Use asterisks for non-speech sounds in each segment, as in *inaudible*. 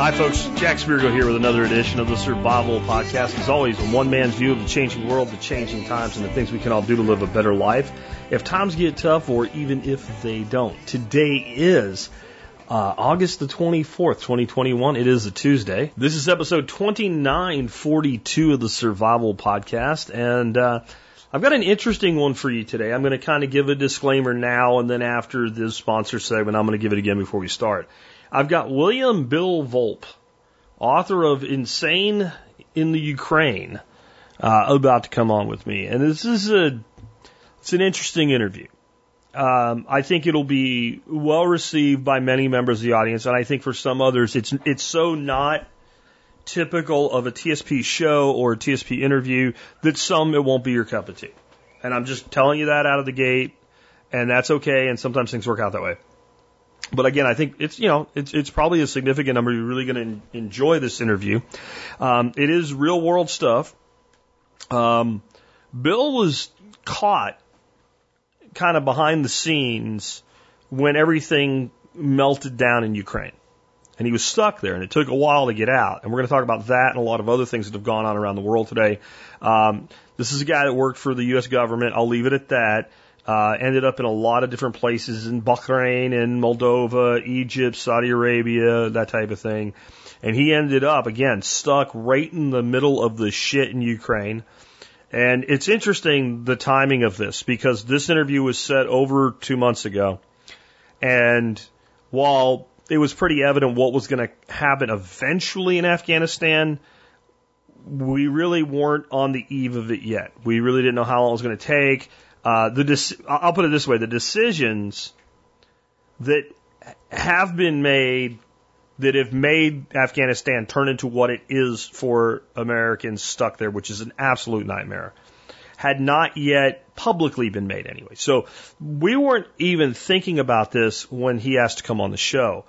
Hi, folks. Jack Spirko here with another edition of the Survival Podcast. As always, a one man's view of the changing world, the changing times, and the things we can all do to live a better life if times get tough or even if they don't. Today is uh, August the 24th, 2021. It is a Tuesday. This is episode 2942 of the Survival Podcast. And uh, I've got an interesting one for you today. I'm going to kind of give a disclaimer now, and then after the sponsor segment, I'm going to give it again before we start. I've got William Bill Volpe, author of Insane in the Ukraine, uh, about to come on with me. And this is a, it's an interesting interview. Um, I think it'll be well received by many members of the audience, and I think for some others, it's it's so not typical of a TSP show or a TSP interview that some it won't be your cup of tea. And I'm just telling you that out of the gate, and that's okay. And sometimes things work out that way. But again, I think it's you know it's it's probably a significant number. You're really going to enjoy this interview. Um, it is real world stuff. Um, Bill was caught kind of behind the scenes when everything melted down in Ukraine. And he was stuck there, and it took a while to get out. And we're going to talk about that and a lot of other things that have gone on around the world today. Um, this is a guy that worked for the U.S. government. I'll leave it at that. Uh, ended up in a lot of different places in Bahrain and Moldova, Egypt, Saudi Arabia, that type of thing. And he ended up, again, stuck right in the middle of the shit in Ukraine. And it's interesting the timing of this because this interview was set over two months ago. And while it was pretty evident what was going to happen eventually in Afghanistan, we really weren't on the eve of it yet. We really didn't know how long it was going to take. Uh, the I'll put it this way: the decisions that have been made that have made Afghanistan turn into what it is for Americans stuck there, which is an absolute nightmare, had not yet publicly been made anyway. So we weren't even thinking about this when he asked to come on the show.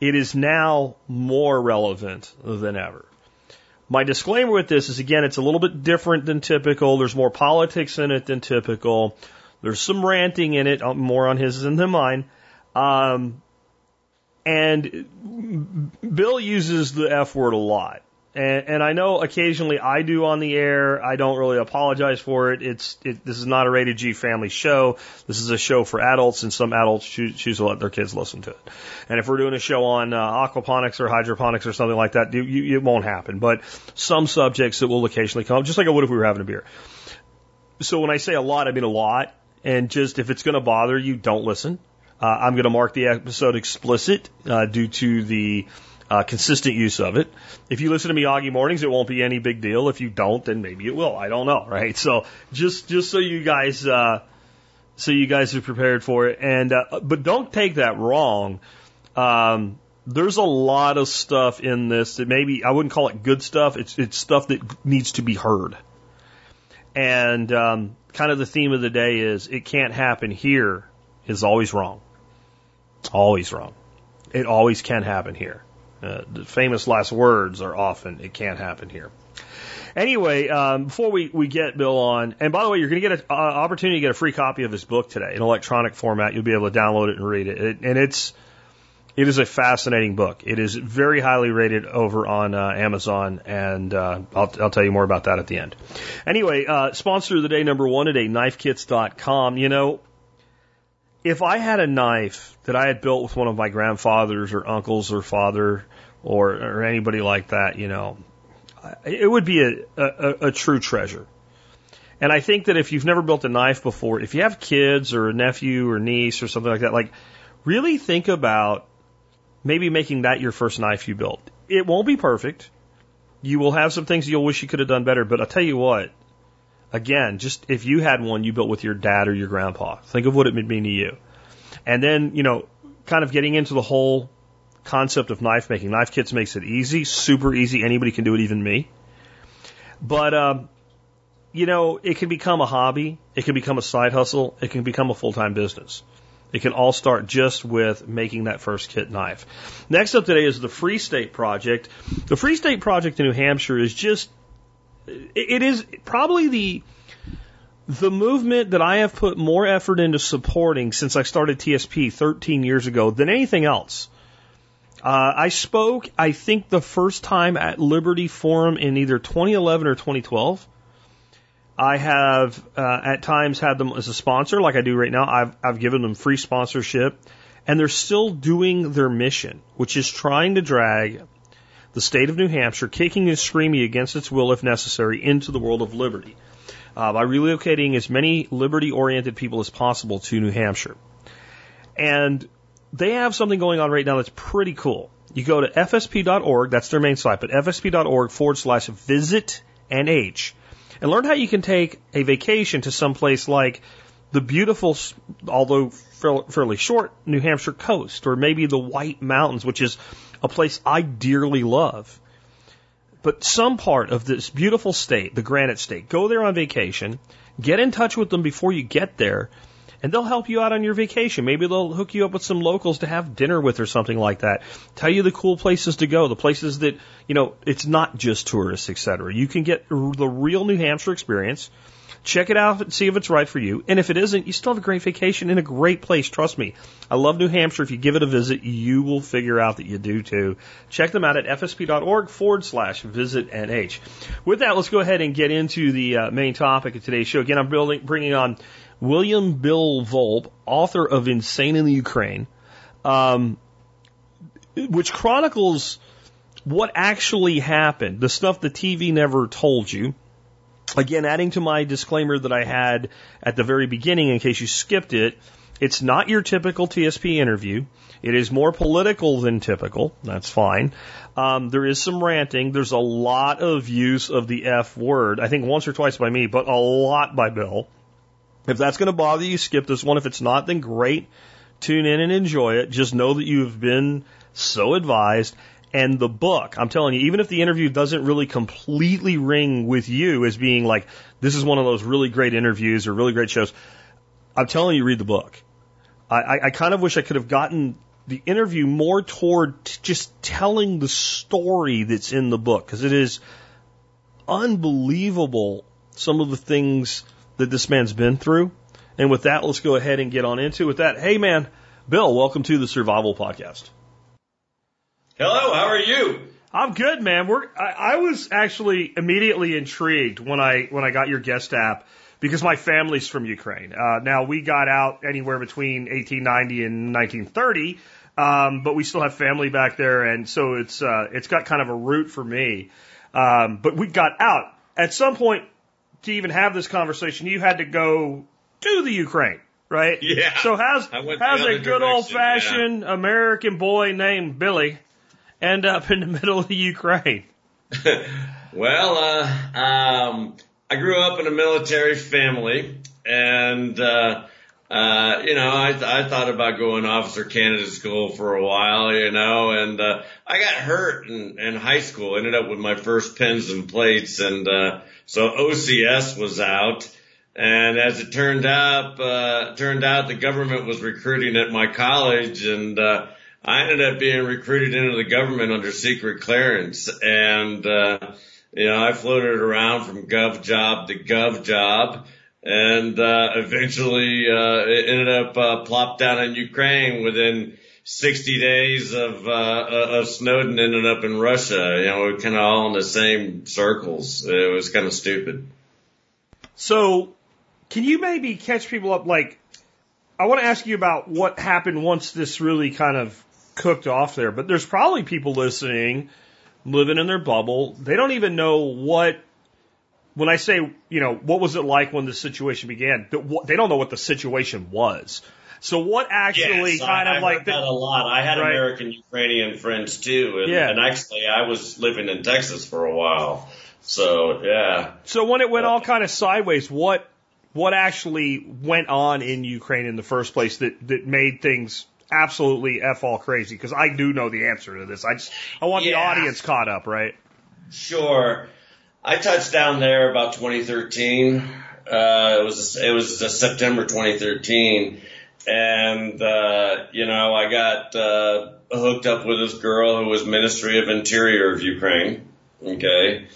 It is now more relevant than ever. My disclaimer with this is again, it's a little bit different than typical. There's more politics in it than typical. There's some ranting in it, more on his than mine. Um, and Bill uses the F word a lot. And, and I know occasionally I do on the air. I don't really apologize for it. It's it, this is not a rated G family show. This is a show for adults, and some adults choose, choose to let their kids listen to it. And if we're doing a show on uh, aquaponics or hydroponics or something like that, you, you, it won't happen. But some subjects that will occasionally come, just like I would if we were having a beer. So when I say a lot, I mean a lot. And just if it's going to bother you, don't listen. Uh, I'm going to mark the episode explicit uh, due to the uh, consistent use of it. If you listen to Miyagi mornings, it won't be any big deal. If you don't, then maybe it will. I don't know, right? So just just so you guys uh, so you guys are prepared for it, and uh, but don't take that wrong. Um, there's a lot of stuff in this that maybe I wouldn't call it good stuff. It's it's stuff that needs to be heard. And um, kind of the theme of the day is it can't happen here is always wrong. It's always wrong. It always can happen here. Uh, the famous last words are often, it can't happen here. Anyway, um, before we, we get Bill on, and by the way, you're going to get an uh, opportunity to get a free copy of his book today in electronic format. You'll be able to download it and read it. it and it's, it is a fascinating book. It is very highly rated over on uh, Amazon, and uh, I'll, I'll tell you more about that at the end. Anyway, uh, sponsor of the day number one today, knifekits.com. You know, if I had a knife that I had built with one of my grandfathers or uncles or father or, or anybody like that, you know, it would be a, a, a true treasure. And I think that if you've never built a knife before, if you have kids or a nephew or niece or something like that, like really think about maybe making that your first knife you built. It won't be perfect. You will have some things you'll wish you could have done better, but I'll tell you what, Again, just if you had one you built with your dad or your grandpa, think of what it would mean to you. And then, you know, kind of getting into the whole concept of knife making. Knife Kits makes it easy, super easy. Anybody can do it, even me. But, um, you know, it can become a hobby. It can become a side hustle. It can become a full time business. It can all start just with making that first kit knife. Next up today is the Free State Project. The Free State Project in New Hampshire is just it is probably the the movement that I have put more effort into supporting since I started TSP 13 years ago than anything else. Uh, I spoke, I think, the first time at Liberty Forum in either 2011 or 2012. I have uh, at times had them as a sponsor, like I do right now. I've, I've given them free sponsorship, and they're still doing their mission, which is trying to drag the state of New Hampshire, kicking and screaming against its will if necessary, into the world of liberty uh, by relocating as many liberty oriented people as possible to New Hampshire. And they have something going on right now that's pretty cool. You go to fsp.org, that's their main site, but fsp.org forward slash visit NH and learn how you can take a vacation to some place like the beautiful, although fairly short, New Hampshire coast, or maybe the White Mountains, which is a place I dearly love but some part of this beautiful state, the Granite State, go there on vacation, get in touch with them before you get there, and they'll help you out on your vacation. Maybe they'll hook you up with some locals to have dinner with or something like that. Tell you the cool places to go, the places that, you know, it's not just tourists, etc. You can get the real New Hampshire experience Check it out and see if it's right for you. And if it isn't, you still have a great vacation in a great place. Trust me. I love New Hampshire. If you give it a visit, you will figure out that you do too. Check them out at fsp.org forward slash visit NH. With that, let's go ahead and get into the uh, main topic of today's show. Again, I'm building, bringing on William Bill Volpe, author of Insane in the Ukraine, um, which chronicles what actually happened, the stuff the TV never told you Again, adding to my disclaimer that I had at the very beginning, in case you skipped it, it's not your typical TSP interview. It is more political than typical. That's fine. Um, there is some ranting. There's a lot of use of the F word. I think once or twice by me, but a lot by Bill. If that's going to bother you, skip this one. If it's not, then great. Tune in and enjoy it. Just know that you've been so advised. And the book, I'm telling you, even if the interview doesn't really completely ring with you as being like, this is one of those really great interviews or really great shows, I'm telling you, read the book. I, I, kind of wish I could have gotten the interview more toward just telling the story that's in the book because it is unbelievable some of the things that this man's been through. And with that, let's go ahead and get on into it. With that, hey man, Bill, welcome to the Survival Podcast. Hello, how are you? I'm good, man. We're I, I was actually immediately intrigued when I when I got your guest app because my family's from Ukraine. Uh, now we got out anywhere between 1890 and 1930, um, but we still have family back there, and so it's uh, it's got kind of a root for me. Um, but we got out at some point to even have this conversation. You had to go to the Ukraine, right? Yeah. So how's how's a good old fashioned yeah. American boy named Billy end up in the middle of Ukraine? *laughs* well, uh, um, I grew up in a military family, and uh, uh, you know, I, I thought about going officer candidate school for a while, you know, and uh, I got hurt in, in high school. Ended up with my first pins and plates, and uh, so OCS was out. And as it turned out, uh, turned out the government was recruiting at my college, and uh, I ended up being recruited into the government under secret clearance and, uh, you know, I floated around from gov job to gov job and, uh, eventually, uh, it ended up, uh, plopped down in Ukraine within 60 days of, uh, uh, of Snowden ended up in Russia. You know, we're kind of all in the same circles. It was kind of stupid. So can you maybe catch people up? Like, I want to ask you about what happened once this really kind of cooked off there. But there's probably people listening, living in their bubble. They don't even know what. When I say, you know, what was it like when the situation began? They don't know what the situation was. So what actually yes, kind I, of I like that a lot. I had right. American Ukrainian friends too, and, yeah. and actually I was living in Texas for a while. So yeah. So when it went all kind of sideways, what what actually went on in Ukraine in the first place that that made things absolutely f all crazy? Because I do know the answer to this. I just I want yeah. the audience caught up, right? Sure. I touched down there about 2013. Uh, it was it was September 2013, and uh, you know I got uh, hooked up with this girl who was Ministry of Interior of Ukraine. Okay.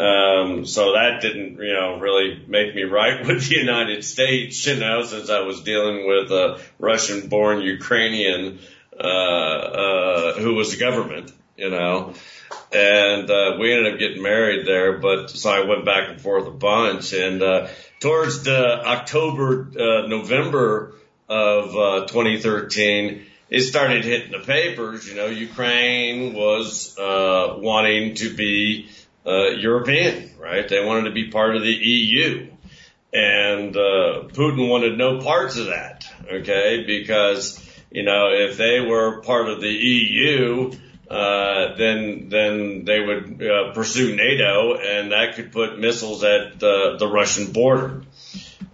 Um, so that didn't, you know, really make me right *laughs* with the United States, you know, since I was dealing with a Russian born Ukrainian, uh, uh, who was the government, you know, and, uh, we ended up getting married there, but so I went back and forth a bunch. And, uh, towards the October, uh, November of, uh, 2013, it started hitting the papers, you know, Ukraine was, uh, wanting to be, uh, European, right? They wanted to be part of the EU. And uh, Putin wanted no parts of that, okay? Because, you know, if they were part of the EU, uh, then then they would uh, pursue NATO, and that could put missiles at uh, the Russian border.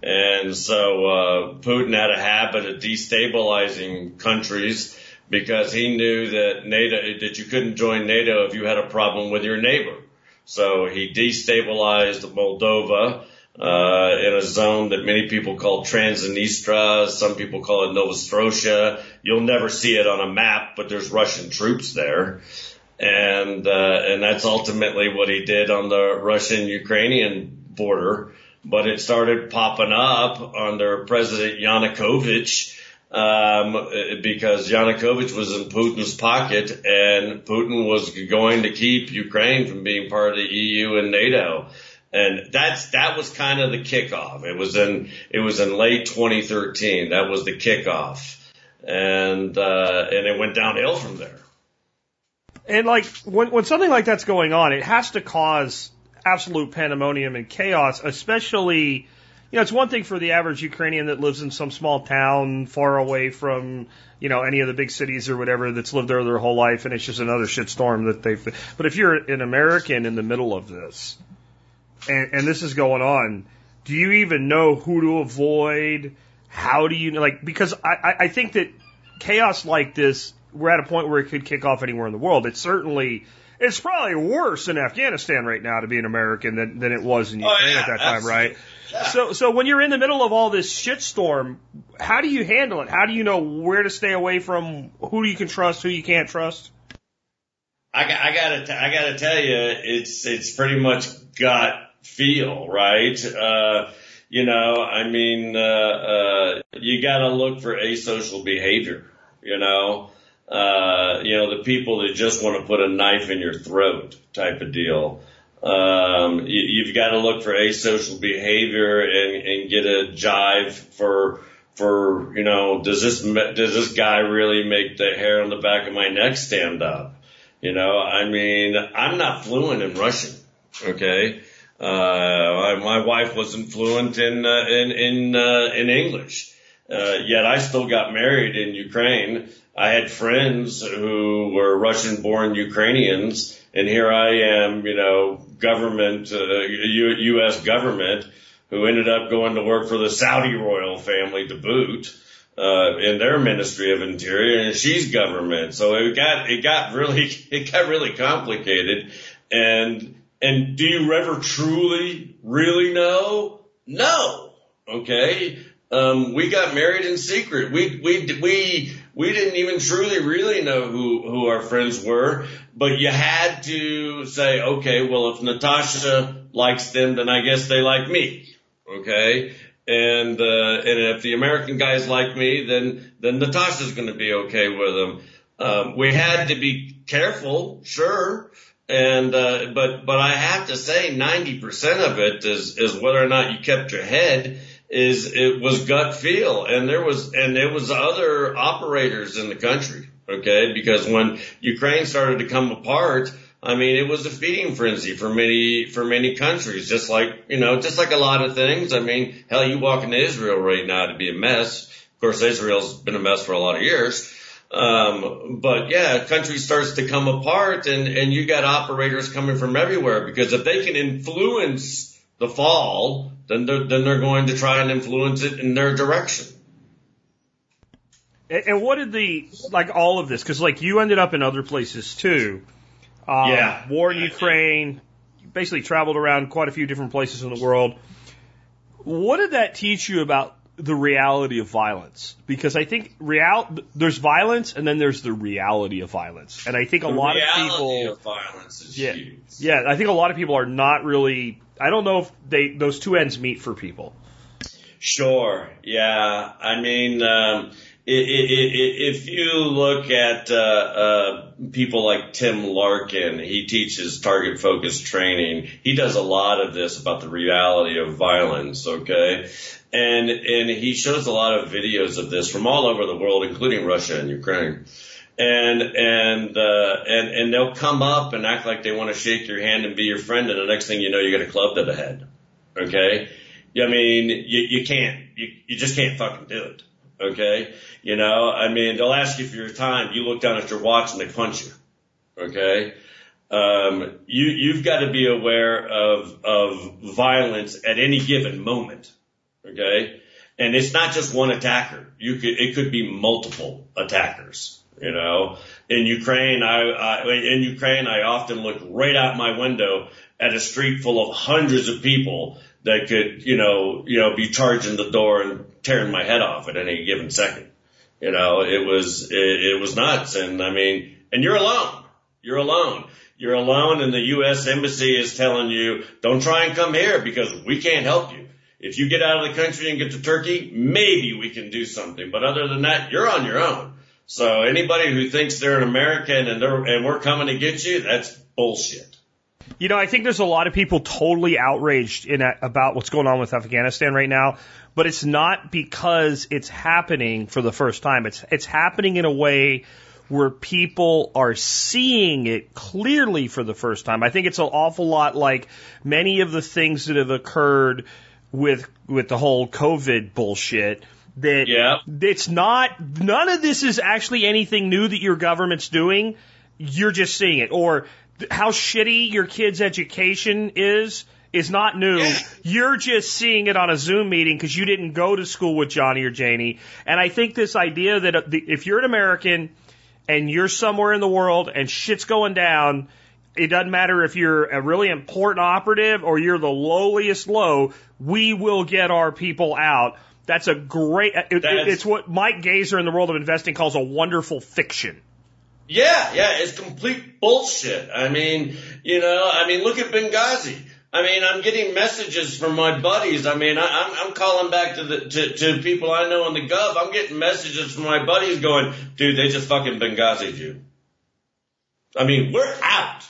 And so uh, Putin had a habit of destabilizing countries because he knew that NATO that you couldn't join NATO if you had a problem with your neighbor. So he destabilized Moldova uh, in a zone that many people call Transnistria. Some people call it Novostrotia. You'll never see it on a map, but there's Russian troops there. And, uh, and that's ultimately what he did on the Russian-Ukrainian border. But it started popping up under President Yanukovych um, because Yanukovych was in Putin's pocket and Putin was going to keep Ukraine from being part of the EU and NATO. And that's, that was kind of the kickoff. It was in, it was in late 2013. That was the kickoff. And, uh, and it went downhill from there. And like, when, when something like that's going on, it has to cause absolute pandemonium and chaos, especially, you know, it's one thing for the average Ukrainian that lives in some small town far away from, you know, any of the big cities or whatever that's lived there their whole life and it's just another shitstorm that they've, but if you're an American in the middle of this and, and this is going on, do you even know who to avoid? How do you, like, because I, I think that chaos like this, we're at a point where it could kick off anywhere in the world. It's certainly, it's probably worse in Afghanistan right now to be an American than, than it was in Ukraine oh, yeah, at that time, absolutely. right? So, so when you're in the middle of all this shitstorm, how do you handle it? How do you know where to stay away from? Who you can trust? Who you can't trust? I, I gotta, t- I gotta tell you, it's, it's pretty much gut feel, right? Uh, you know, I mean, uh, uh, you gotta look for asocial behavior, you know, uh, you know, the people that just want to put a knife in your throat type of deal. Um, you, you've got to look for asocial behavior and, and get a jive for, for, you know, does this, does this guy really make the hair on the back of my neck stand up? You know, I mean, I'm not fluent in Russian. Okay. Uh, I, my wife wasn't fluent in, uh, in, in, uh, in English. Uh, yet I still got married in Ukraine. I had friends who were Russian born Ukrainians and here I am, you know, government, uh, U- U.S. government who ended up going to work for the Saudi royal family to boot uh, in their Ministry of Interior, and she's government. So it got it got really *laughs* it got really complicated. And and do you ever truly really know? No. Okay. Um, we got married in secret. We we we we didn't even truly really know who who our friends were. But you had to say, okay, well, if Natasha likes them, then I guess they like me. Okay. And, uh, and if the American guys like me, then, then Natasha's going to be okay with them. Um, we had to be careful, sure. And, uh, but, but I have to say 90% of it is, is whether or not you kept your head is it was gut feel. And there was, and there was other operators in the country. Okay. Because when Ukraine started to come apart, I mean, it was a feeding frenzy for many, for many countries, just like, you know, just like a lot of things. I mean, hell, you walk into Israel right now to be a mess. Of course, Israel's been a mess for a lot of years. Um, but yeah, country starts to come apart and, and you got operators coming from everywhere because if they can influence the fall, then they're, then they're going to try and influence it in their direction. And, and what did the like all of this? Because like you ended up in other places too. Um, Yeah. War in Ukraine. Basically traveled around quite a few different places in the world. What did that teach you about the reality of violence because I think real there's violence and then there's the reality of violence, and I think a The lot of reality people, of violence is yeah, huge. yeah, I think a lot of people are not really. I don't know if they those two ends meet for people. Sure. Yeah. I mean, um, if you look at uh, uh, people like Tim Larkin, he teaches target focused training. He does a lot of this about the reality of violence. Okay, and and he shows a lot of videos of this from all over the world, including Russia and Ukraine. And and uh, and and they'll come up and act like they want to shake your hand and be your friend, and the next thing you know, you get a club to the head. Okay, I mean, you, you can't, you, you just can't fucking do it. Okay. You know, I mean, they'll ask you for your time. You look down at your watch and they punch you. Okay. Um, you, you've got to be aware of, of violence at any given moment. Okay. And it's not just one attacker. You could, it could be multiple attackers. You know, in Ukraine, I, I, in Ukraine, I often look right out my window at a street full of hundreds of people that could, you know, you know, be charging the door and tearing my head off at any given second. You know, it was, it, it was nuts. And I mean, and you're alone. You're alone. You're alone and the U.S. embassy is telling you, don't try and come here because we can't help you. If you get out of the country and get to Turkey, maybe we can do something. But other than that, you're on your own. So anybody who thinks they're an American and they're, and we're coming to get you, that's bullshit. You know, I think there's a lot of people totally outraged in a, about what's going on with Afghanistan right now, but it's not because it's happening for the first time. It's it's happening in a way where people are seeing it clearly for the first time. I think it's an awful lot like many of the things that have occurred with with the whole COVID bullshit that Yeah. it's not none of this is actually anything new that your government's doing. You're just seeing it. Or how shitty your kid's education is is not new. *laughs* You're just seeing it on a Zoom meeting because you didn't go to school with Johnny or Janie. And I think this idea that uh, if you're an American and you're somewhere in the world and shit's going down, it doesn't matter if you're a really important operative or you're the lowliest low, we will get our people out. That's a great, it, it- That's- it's what Mike Gazer in the world of investing calls a wonderful fiction. Yeah, yeah, it's complete bullshit. I mean, you know, I mean, look at Benghazi. I mean, I'm getting messages from my buddies. I mean, I, I'm, I'm calling back to the to, to people I know in the Gov. I'm getting messages from my buddies going, dude, they just fucking Benghazi'd you. I mean, we're out.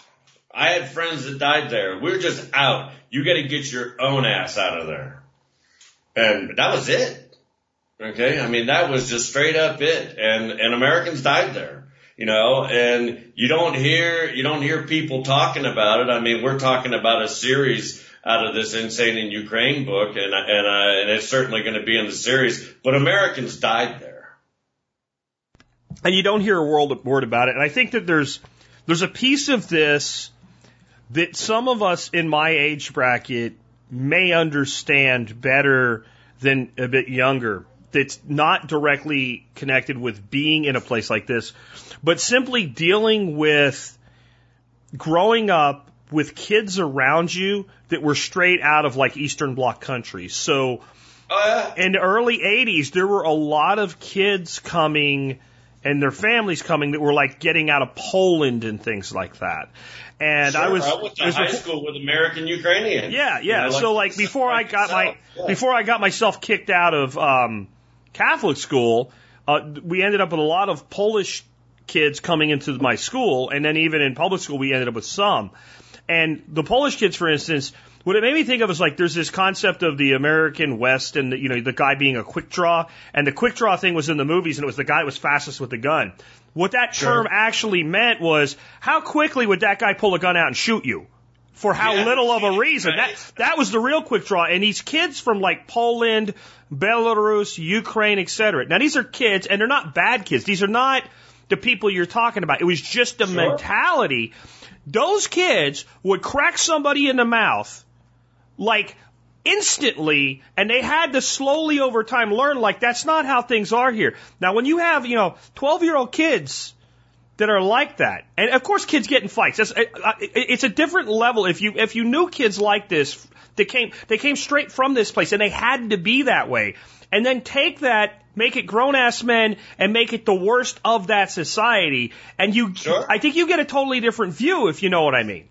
I had friends that died there. We're just out. You got to get your own ass out of there. And that was it. Okay. I mean, that was just straight up it. And, and Americans died there you know, and you don't hear, you don't hear people talking about it. I mean, we're talking about a series out of this Insane in Ukraine book and, and, uh, and it's certainly going to be in the series, but Americans died there. and you don't hear a word, word about it. And I think that there's there's a piece of this that some of us in my age bracket may understand better than a bit younger. That's not directly connected with being in a place like this, but simply dealing with growing up with kids around you that were straight out of like Eastern Bloc countries. So yeah. in the early 80s, there were a lot of kids coming and their families coming that were like getting out of Poland and things like that. And I was, I went to was high before- school with American Ukrainians. yeah, yeah. You know, so like before I got my, yeah. before I got myself kicked out of, um, Catholic school, uh, we ended up with a lot of Polish kids coming into my school. And then even in public school, we ended up with some. And the Polish kids, for instance, what it made me think of is like there's this concept of the American West and the, you know the guy being a quick draw, and the quick draw thing was in the movies, and it was the guy that was fastest with the gun. What that Sure. term actually meant was how quickly would that guy pull a gun out and shoot you? For how Yeah, little of a right. *laughs* reason. That that was the real quick draw. And these kids from like Poland, Belarus, Ukraine, etc. Now these are kids, and they're not bad kids. These are not the people you're talking about. It was just the Sure. mentality. Those kids would crack somebody in the mouth like instantly and they had to slowly over time learn like that's not how things are here. Now when you have, you know, 12 year old kids that are like that. And of course, kids get in fights. That's, it's a different level. If you if you knew kids like this, they came they came straight from this place, and they had to be that way. And then take that, make it grown ass men, and make it the worst of that society. And you, Sure. I think you get a totally different view if you know what I mean.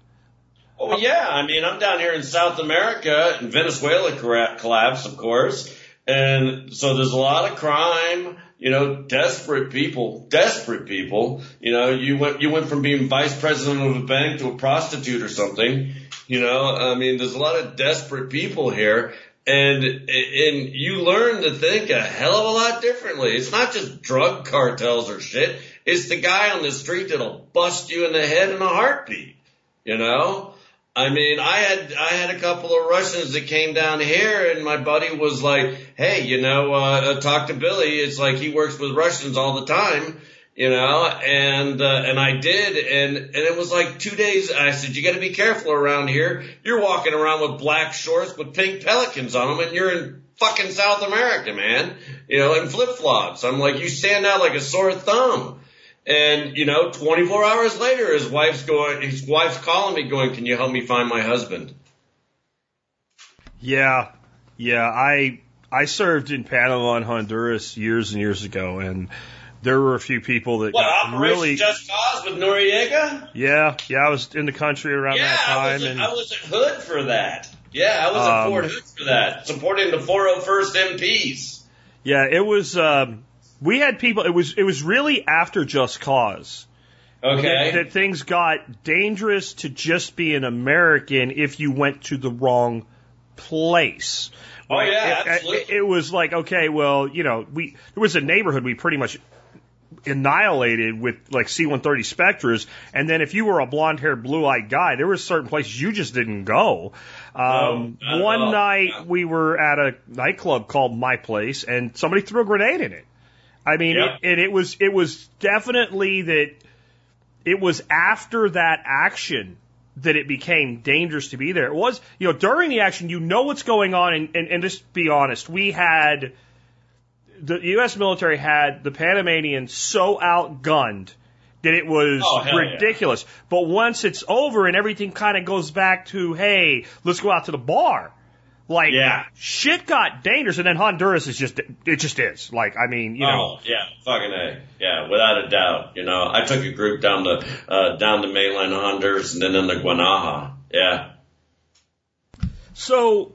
Oh yeah, I mean I'm down here in South America, and Venezuela collapsed, of course, and so there's a lot of crime. You know, desperate people, desperate people. You know, you went you went from being vice president of a bank to a prostitute or something. You know, I mean, there's a lot of desperate people here, and and you learn to think a hell of a lot differently. It's not just drug cartels or shit. It's the guy on the street that'll bust you in the head in a heartbeat. You know. I mean, I had I had a couple of Russians that came down here, and my buddy was like, "Hey, you know, uh, talk to Billy. It's like he works with Russians all the time, you know." And uh, and I did, and and it was like two days. I said, "You got to be careful around here. You're walking around with black shorts with pink pelicans on them, and you're in fucking South America, man. You know, and flip flops. I'm like, you stand out like a sore thumb." And, you know, 24 hours later, his wife's going, his wife's calling me going, can you help me find my husband? Yeah, yeah. I I served in Panama and Honduras years and years ago, and there were a few people that What, got really. Just Cause with Noriega? Yeah, yeah. I was in the country around Yeah, that I time, was, at, and I was at Hood for that. Yeah, I was at Um, Fort Hood for that, supporting the 401st MPs. yeah, it was. Um, we had people. It was. It was really after Just Cause Okay. that things got dangerous to just be an American if you went to the wrong place. Oh, Like, yeah, it, absolutely. It, it was like okay, well, you know, we there was a neighborhood we pretty much annihilated with like C-130 Spectras, and then if you were a blonde-haired, blue-eyed guy, there were certain places you just didn't go. Um, No, one night we were at a nightclub called My Place, and somebody threw a grenade in it. I mean, Yep. it, and it was it was definitely that it was after that action that it became dangerous to be there. It was, you know, during the action, you know what's going on, and, and, and just be honest, we had the U.S. military had the Panamanians so outgunned that it was Oh, hell yeah. ridiculous. But once it's over and everything kind of goes back to, hey, let's go out to the bar. Like Yeah. shit got dangerous, and then Honduras is just it just is. Like I mean, you know, Oh yeah, fucking a, yeah, without a doubt. You know, I took a group down to uh, down to mainland Honduras and then into Guanaja. Yeah. So,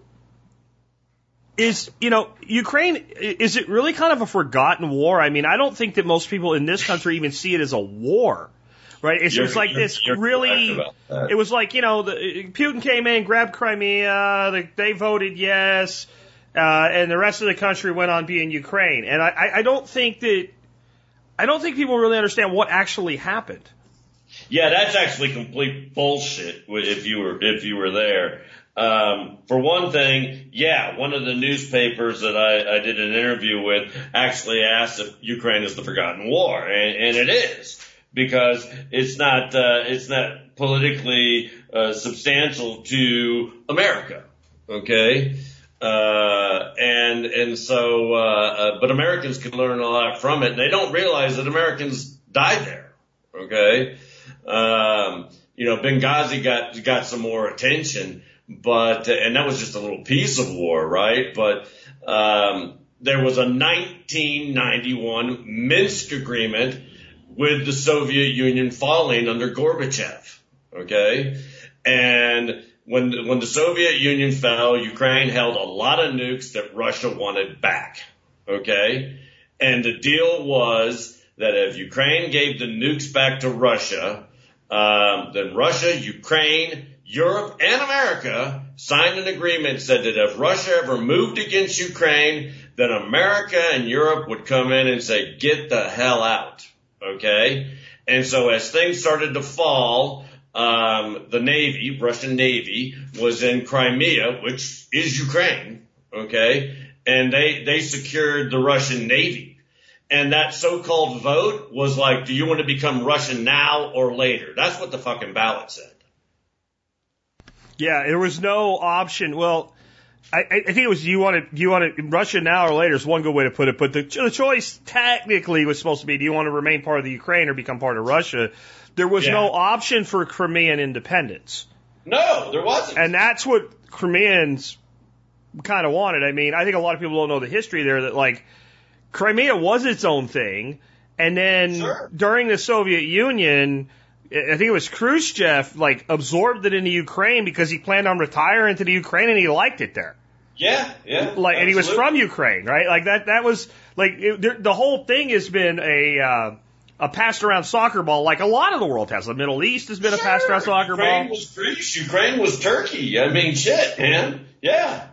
is, you know, Ukraine, is it really kind of a forgotten war? I mean, I don't think that most people in this country even see it as a war, right? It's, You're- it's like this really, correct about that. it was like, you know, the, Putin came in, grabbed Crimea, they, they voted yes, uh, and the rest of the country went on being Ukraine. And I, I, I don't think that, I don't think people really understand what actually happened. Yeah, that's actually complete bullshit. If you were if you were there, um, for one thing, yeah, one of the newspapers that I, I did an interview with actually asked if Ukraine is the forgotten war, and, and it is because it's not uh, it's not politically uh, substantial to America. Okay. Uh, and, and so, uh, uh, but Americans can learn a lot from it. They don't realize that Americans died there. Okay. Um, you know, Benghazi got, got some more attention, but, and that was just a little piece of war, right? But, um, there was a 1991 Minsk agreement with the Soviet Union falling under Gorbachev. Okay. And when, when the Soviet Union fell, Ukraine held a lot of nukes that Russia wanted back. Okay. And the deal was that if Ukraine gave the nukes back to Russia, um, then Russia, Ukraine, Europe, and America signed an agreement that said that if Russia ever moved against Ukraine, then America and Europe would come in and say, get the hell out. Okay. And so as things started to fall, um, the Navy, Russian Navy, was in Crimea, which is Ukraine. Okay. And they, they secured the Russian Navy. And that so-called vote was like, do you want to become Russian now or later? That's what the fucking ballot said. Yeah, there was no option. Well, I, I think it was you want to, you want to, Russia now or later is one good way to put it, but the, the choice technically was supposed to be, do you want to remain part of the Ukraine or become part of Russia? There was Yeah. no option for Crimean independence. No, there wasn't. And that's what Crimeans kind of wanted. I mean, I think a lot of people don't know the history there that like Crimea was its own thing. And then Sure. during the Soviet Union, I think it was Khrushchev like absorbed it into Ukraine because he planned on retiring to the Ukraine and he liked it there. yeah, yeah. Like, and he was from Ukraine, right? Like that, that was like it, the whole thing has been a, uh, a passed around soccer ball like a lot of the world has. The Middle East has been a passed around Sure. soccer Ukraine ball. was Greece. Ukraine was Turkey. I mean, shit, man. Yeah.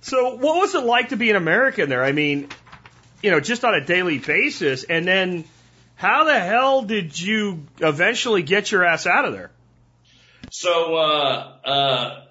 So, what was it like to be an American there? I mean, you know, just on a daily basis, and then how the hell did you eventually get your ass out of there? So, uh, uh,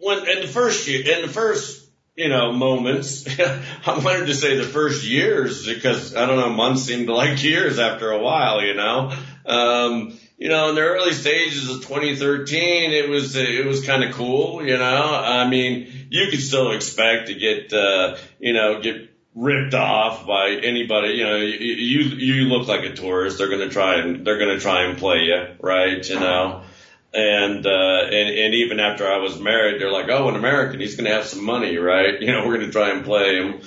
when, in the first year, in the first, you know, moments, *laughs* I wanted to say the first years because I don't know, months seemed like *laughs* years after a while, you know. Um, you know, in the early stages of 2013, it was, it was kind of cool, you know. I mean, you could still expect to get, uh, you know, get ripped off by anybody, you know, you, you, you look like a tourist. They're to try and, they're to try and play you, right? You know. And, uh, and, and even after I was married, they're like, oh, an American, he's going to have some money, right? *laughs* You know, we're going to try and play him.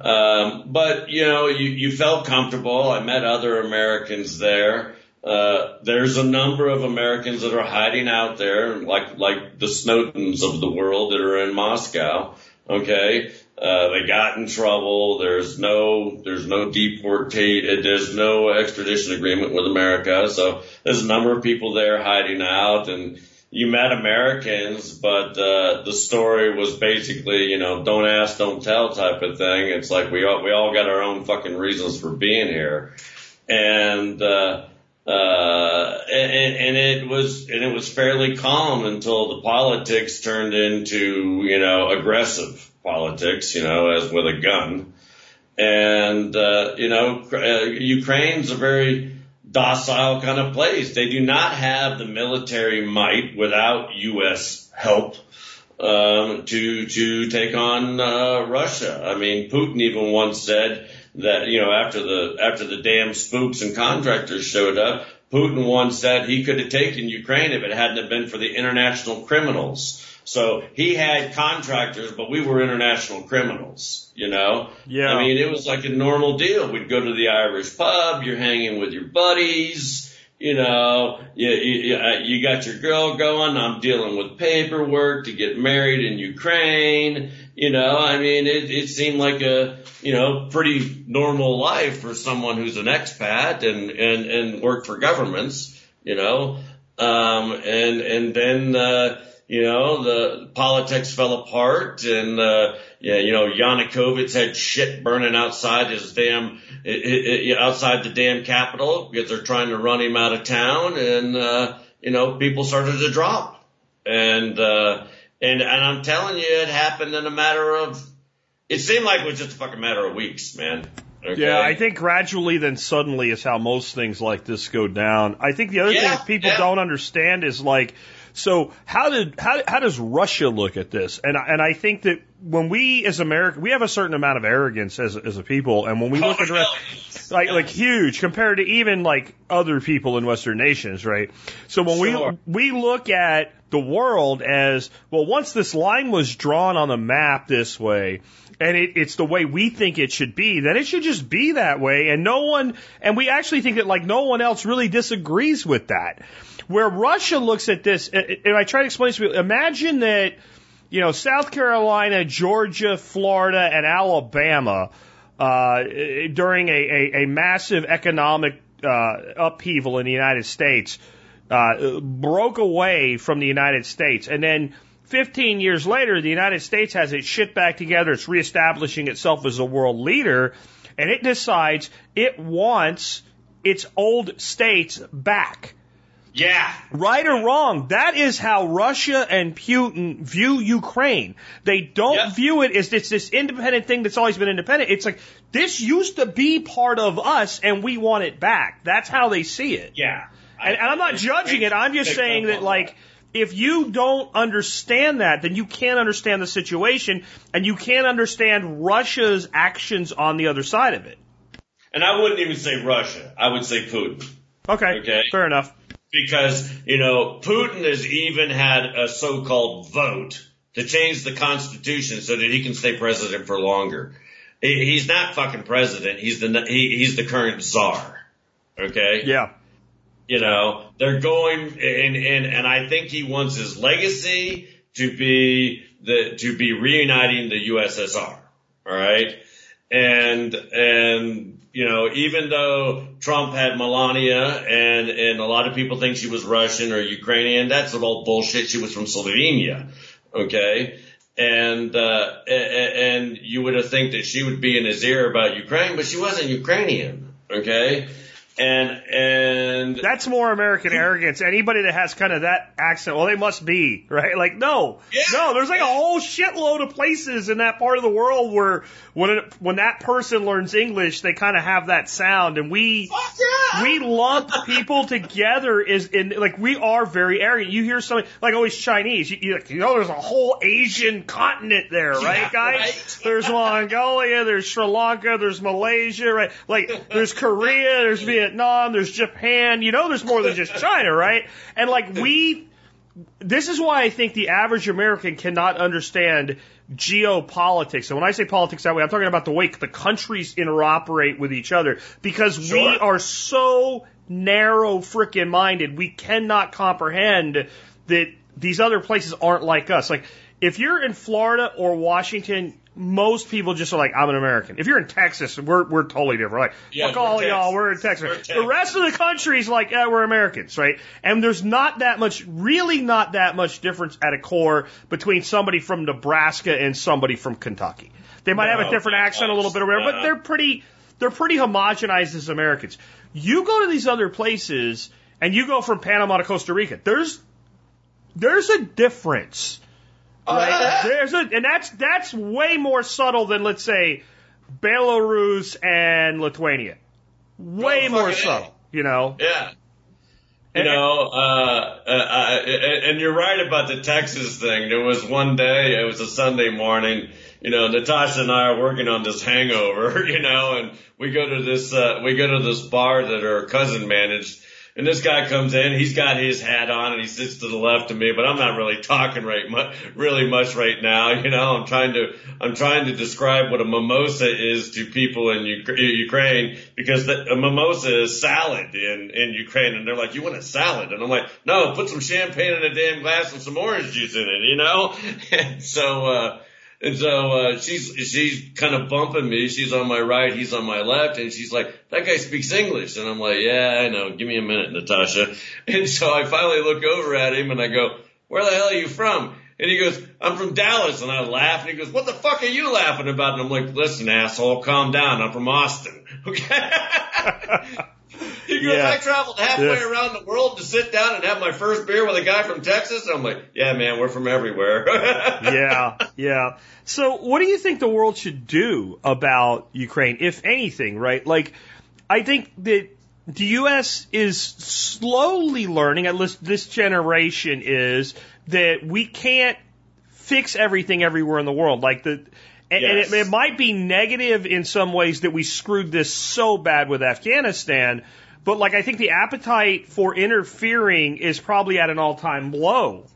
Um, but, you know, you, you felt comfortable. I met other Americans there. Uh, there's a number of Americans that are hiding out there, like, like the Snowdens of the world that are in Moscow. Okay. Uh, they got in trouble. There's no, there's no deportate, there's no extradition agreement with America. So there's a number of people there hiding out and you met Americans, but, uh, the story was basically, you know, don't ask, don't tell type of thing. It's like we all, we all got our own fucking reasons for being here. And, uh, uh, and, and it was, and it was fairly calm until the politics turned into, you know, aggressive politics, you know, as with a gun. And, uh, you know, uh, Ukraine's a very docile kind of place. They do not have the military might without U.S. help. Um, to to take on uh, Russia. I mean, Putin even once said that you know after the after the damn spooks and contractors showed up, Putin once said he could have taken Ukraine if it hadn't been for the international criminals. So he had contractors, but we were international criminals, you know? Yeah. I mean, it was like a normal deal. We'd go to the Irish pub, you're hanging with your buddies, you know, you, you, you got your girl going, I'm dealing with paperwork to get married in Ukraine, you know, I mean, it, it seemed like a, you know, pretty normal life for someone who's an expat and, and, and worked for governments, you know, um, and, and then, uh, you know, the politics fell apart and, uh, yeah, you know, Yanukovych had shit burning outside his damn, outside the damn capital because they're trying to run him out of town and, uh, you know, people started to drop. And, uh, and, and I'm telling you, it happened in a matter of, it seemed like it was just a fucking matter of weeks, man. Okay? Yeah, I think gradually, then suddenly is how most things like this go down. I think the other Yeah, thing people yeah. don't understand is like, so how did how how does Russia look at this? And I- and I think that when we as America, we have a certain amount of arrogance as as a people, and when we look Oh, at the rest, no. like like huge compared to even like other people in Western nations, right? So when Sure. we we look at the world as well, once this line was drawn on the map this way, and it, it's the way we think it should be, then it should just be that way, and no one, and we actually think that like no one else really disagrees with that. Where Russia looks at this, and I try to explain to people, imagine that you know, South Carolina, Georgia, Florida, and Alabama uh, during a, a, a massive economic uh, upheaval in the United States uh, broke away from the United States. And then 15 years later, the United States has its shit back together. It's reestablishing itself as a world leader. And it decides it wants its old states back. Yeah. Right or wrong, that is how Russia and Putin view Ukraine. They don't Yeah. view it as it's this independent thing that's always been independent. It's like, this used to be part of us and we want it back. That's how they see it. Yeah. And, and I'm not judging it. I'm just saying that, like, if you don't understand that, then you can't understand the situation and you can't understand Russia's actions on the other side of it. And I wouldn't even say Russia. I would say Putin. Okay. Okay. Fair enough. Because, you know, Putin has even had a so-called vote to change the constitution so that he can stay president for longer. He- He's not fucking president. He's the, he, he's the current czar. Okay. Yeah. You know, they're going and, and, and I think he wants his legacy to be the, to be reuniting the USSR. All right. And, and, you know, even though Trump had Melania and, and a lot of people think she was Russian or Ukrainian, that's all bullshit. She was from Slovenia. Okay. And, uh, and you would have think that she would be in his ear about Ukraine, but she wasn't Ukrainian. Okay. And, and That's more American arrogance. Anybody that has kind of that accent, well, they must be, right? Like, no, Yeah. no, there's like a whole shitload of places in that part of the world where when it, when that person learns English, they kind of have that sound, and we yeah. we lump people together is in like we are very arrogant. You hear something like always Chinese, you, you, you know, there's a whole Asian continent there, right, Yeah, guys? right. There's Mongolia, there's Sri Lanka, there's Malaysia, right? Like there's *laughs* Korea, there's Vietnam, there's Japan. You know, there's more than just *laughs* China, right? And like we, this is why I think the average American cannot understand geopolitics. And when I say politics that way, I'm talking about the way the countries interoperate with each other because we are so narrow frickin' minded. We cannot comprehend that these other places aren't like us. Like if you're in Florida or Washington, most people just are like, I'm an American. If you're in Texas, we're we're totally different. Like, Yeah, fuck all y'all, we're in Texas. we're The rest of the country's like, yeah, we're Americans, right? And there's not that much, really not that much difference at a core between somebody from Nebraska and somebody from Kentucky. They might have a different accent a little bit or whatever, but they're pretty, they're pretty homogenized as Americans. You go to these other places and you go from Panama to Costa Rica. There's, there's a difference. Right? There's a, and that's that's way more subtle than let's say Belarus and Lithuania. Way more subtle, you know. Yeah. You know, uh, uh, uh, and you're right about the Texas thing. There was one day, it was a Sunday morning, you know, Natasha and I are working on this hangover, *laughs* you know, and we go to this, uh, we go to this bar that her cousin managed. And this guy comes in, he's got his hat on and he sits to the left of me, but I'm not really talking right mu- really much right now. You know, I'm trying to, I'm trying to describe what a mimosa is to people in Uk- Ukraine because the, a mimosa is salad in, in Ukraine. And they're like, you want a salad? And I'm like, no, put some champagne in a damn glass and some orange juice in it, you know? *laughs* And so, uh, and so uh, she's she's kind of bumping me. She's on my right, he's on my left, and she's like, "That guy speaks English." And I'm like, "Yeah, I know. Give me a minute, Natasha." *laughs* And so I finally look over at him and I go, "Where the hell are you from?" And he goes, "I'm from Dallas." And I laugh, and he goes, "What the fuck are you laughing about?" And I'm like, "Listen, asshole, calm down. I'm from Austin." *laughs* Okay. *laughs* *laughs* He goes, Yeah. I traveled halfway Yeah. around the world to sit down and have my first beer with a guy from Texas. I'm like, yeah, man, we're from everywhere. *laughs* yeah, yeah. So, what do you think the world should do about Ukraine, if anything, right? Like, I think that the U.S. is slowly learning, at least this generation is, that we can't fix everything everywhere in the world. Like, the, and, and it, it might be negative in some ways that we screwed this so bad with Afghanistan, but like, I think the appetite for interfering is probably at an all time low.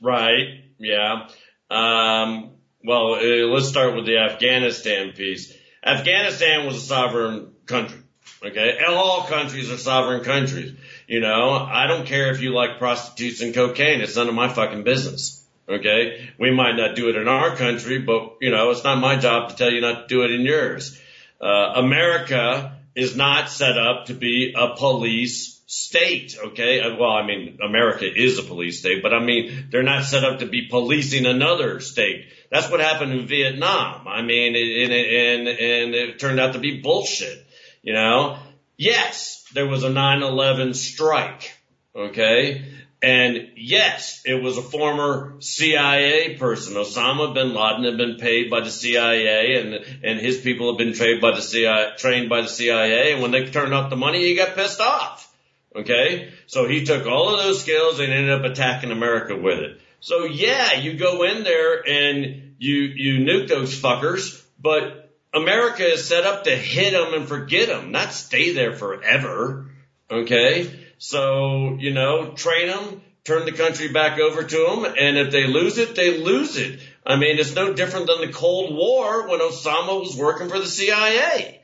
Right. Yeah. Um, well, uh, let's start with the Afghanistan piece. Afghanistan was a sovereign country. Okay. All countries are sovereign countries. You know, I don't care if you like prostitutes and cocaine. It's none of my fucking business. Okay. We might not do it in our country, but you know, it's not my job to tell you not to do it in yours. Uh, America is not set up to be a police state, okay? Uh, Well, I mean, America is a police state, but I mean, they're not set up to be policing another state. That's what happened in Vietnam. I mean, and, and, and it turned out to be bullshit, you know? Yes, there was a 9-11 strike, okay? And yes, it was a former CIA person. Osama bin Laden had been paid by the CIA and, and his people had been trained by the CIA, trained by the CIA. And when they turned up the money, he got pissed off. Okay? So he took all of those skills and ended up attacking America with it. So yeah, you go in there and you, you nuke those fuckers, but America is set up to hit them and forget them, not stay there forever. Okay? So, you know, train them, turn the country back over to them, and if they lose it, they lose it. I mean, it's no different than the Cold War when Osama was working for the CIA.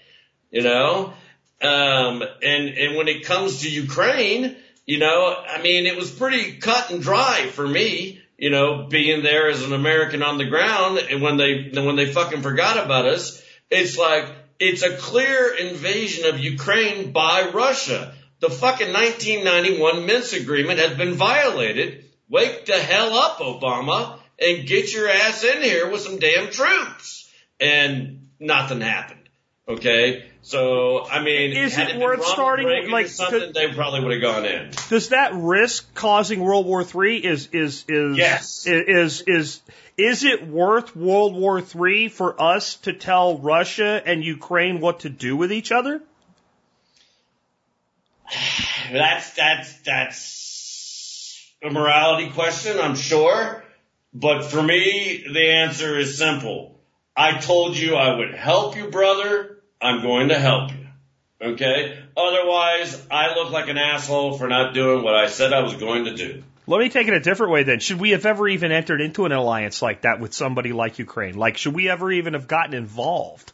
You know? Um, and, and when it comes to Ukraine, you know, I mean, it was pretty cut and dry for me, you know, being there as an American on the ground. And when they, when they fucking forgot about us, it's like, it's a clear invasion of Ukraine by Russia. The fucking 1991 Minsk agreement has been violated. Wake the hell up, Obama, and get your ass in here with some damn troops. And nothing happened. Okay. So, I mean, Is it been worth starting, Reagan like, something, could- they probably would have gone in. Does that risk causing World War Three? Is is is Yes. is is is it worth World War Three for us to tell Russia and Ukraine what to do with each other? *sighs* That's that's that's a morality question, I'm sure. But for me, the answer is simple. I told you I would help you, brother. I'm going to help you. Okay? Otherwise, I look like an asshole for not doing what I said I was going to do. Let me take it a different way then. Should we have ever even entered into an alliance like that with somebody like Ukraine? Like, should we ever even have gotten involved?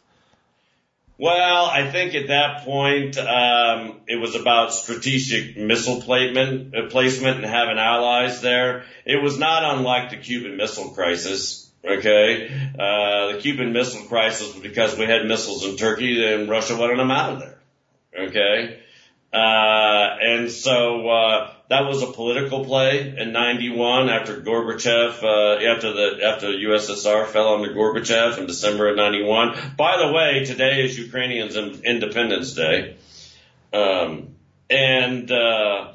Well, I think at that point, um, it was about strategic missile placement, uh, placement and having allies there. It was not unlike the Cuban Missile Crisis. Okay, uh, the Cuban Missile Crisis was because we had missiles in Turkey and Russia wanted them out of there. Okay, uh, and so uh, that was a political play in '91 after Gorbachev, uh, after the after USSR fell under Gorbachev in December of '91. By the way, today is Ukrainians' Independence Day, um, and uh,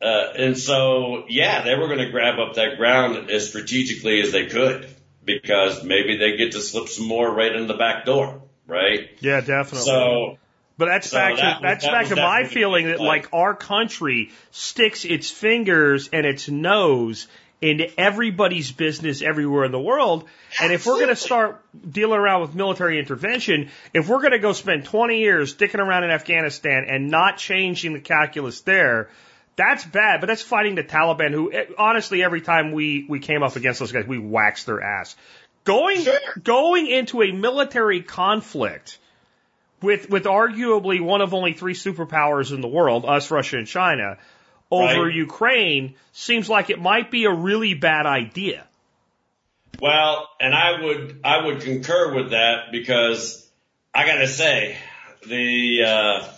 uh, and so yeah, they were going to grab up that ground as strategically as they could because maybe they get to slip some more right in the back door, right? Yeah, definitely. So. But that's So back to was- that's that back to my feeling that play. like our country sticks its fingers and its nose into everybody's business everywhere in the world. And if we're going to start dealing around with military intervention, if we're going to go spend 20 years dicking around in Afghanistan and not changing the calculus there, that's bad. But that's fighting the Taliban, who eh, honestly, every time we we came up against those guys, we waxed their ass. Going Sure. going into a military conflict with with arguably one of only three superpowers in the world, us, Russia, and China, over Right. Ukraine seems like it might be a really bad idea. Well, and I would I would concur with that because I gotta say the uh,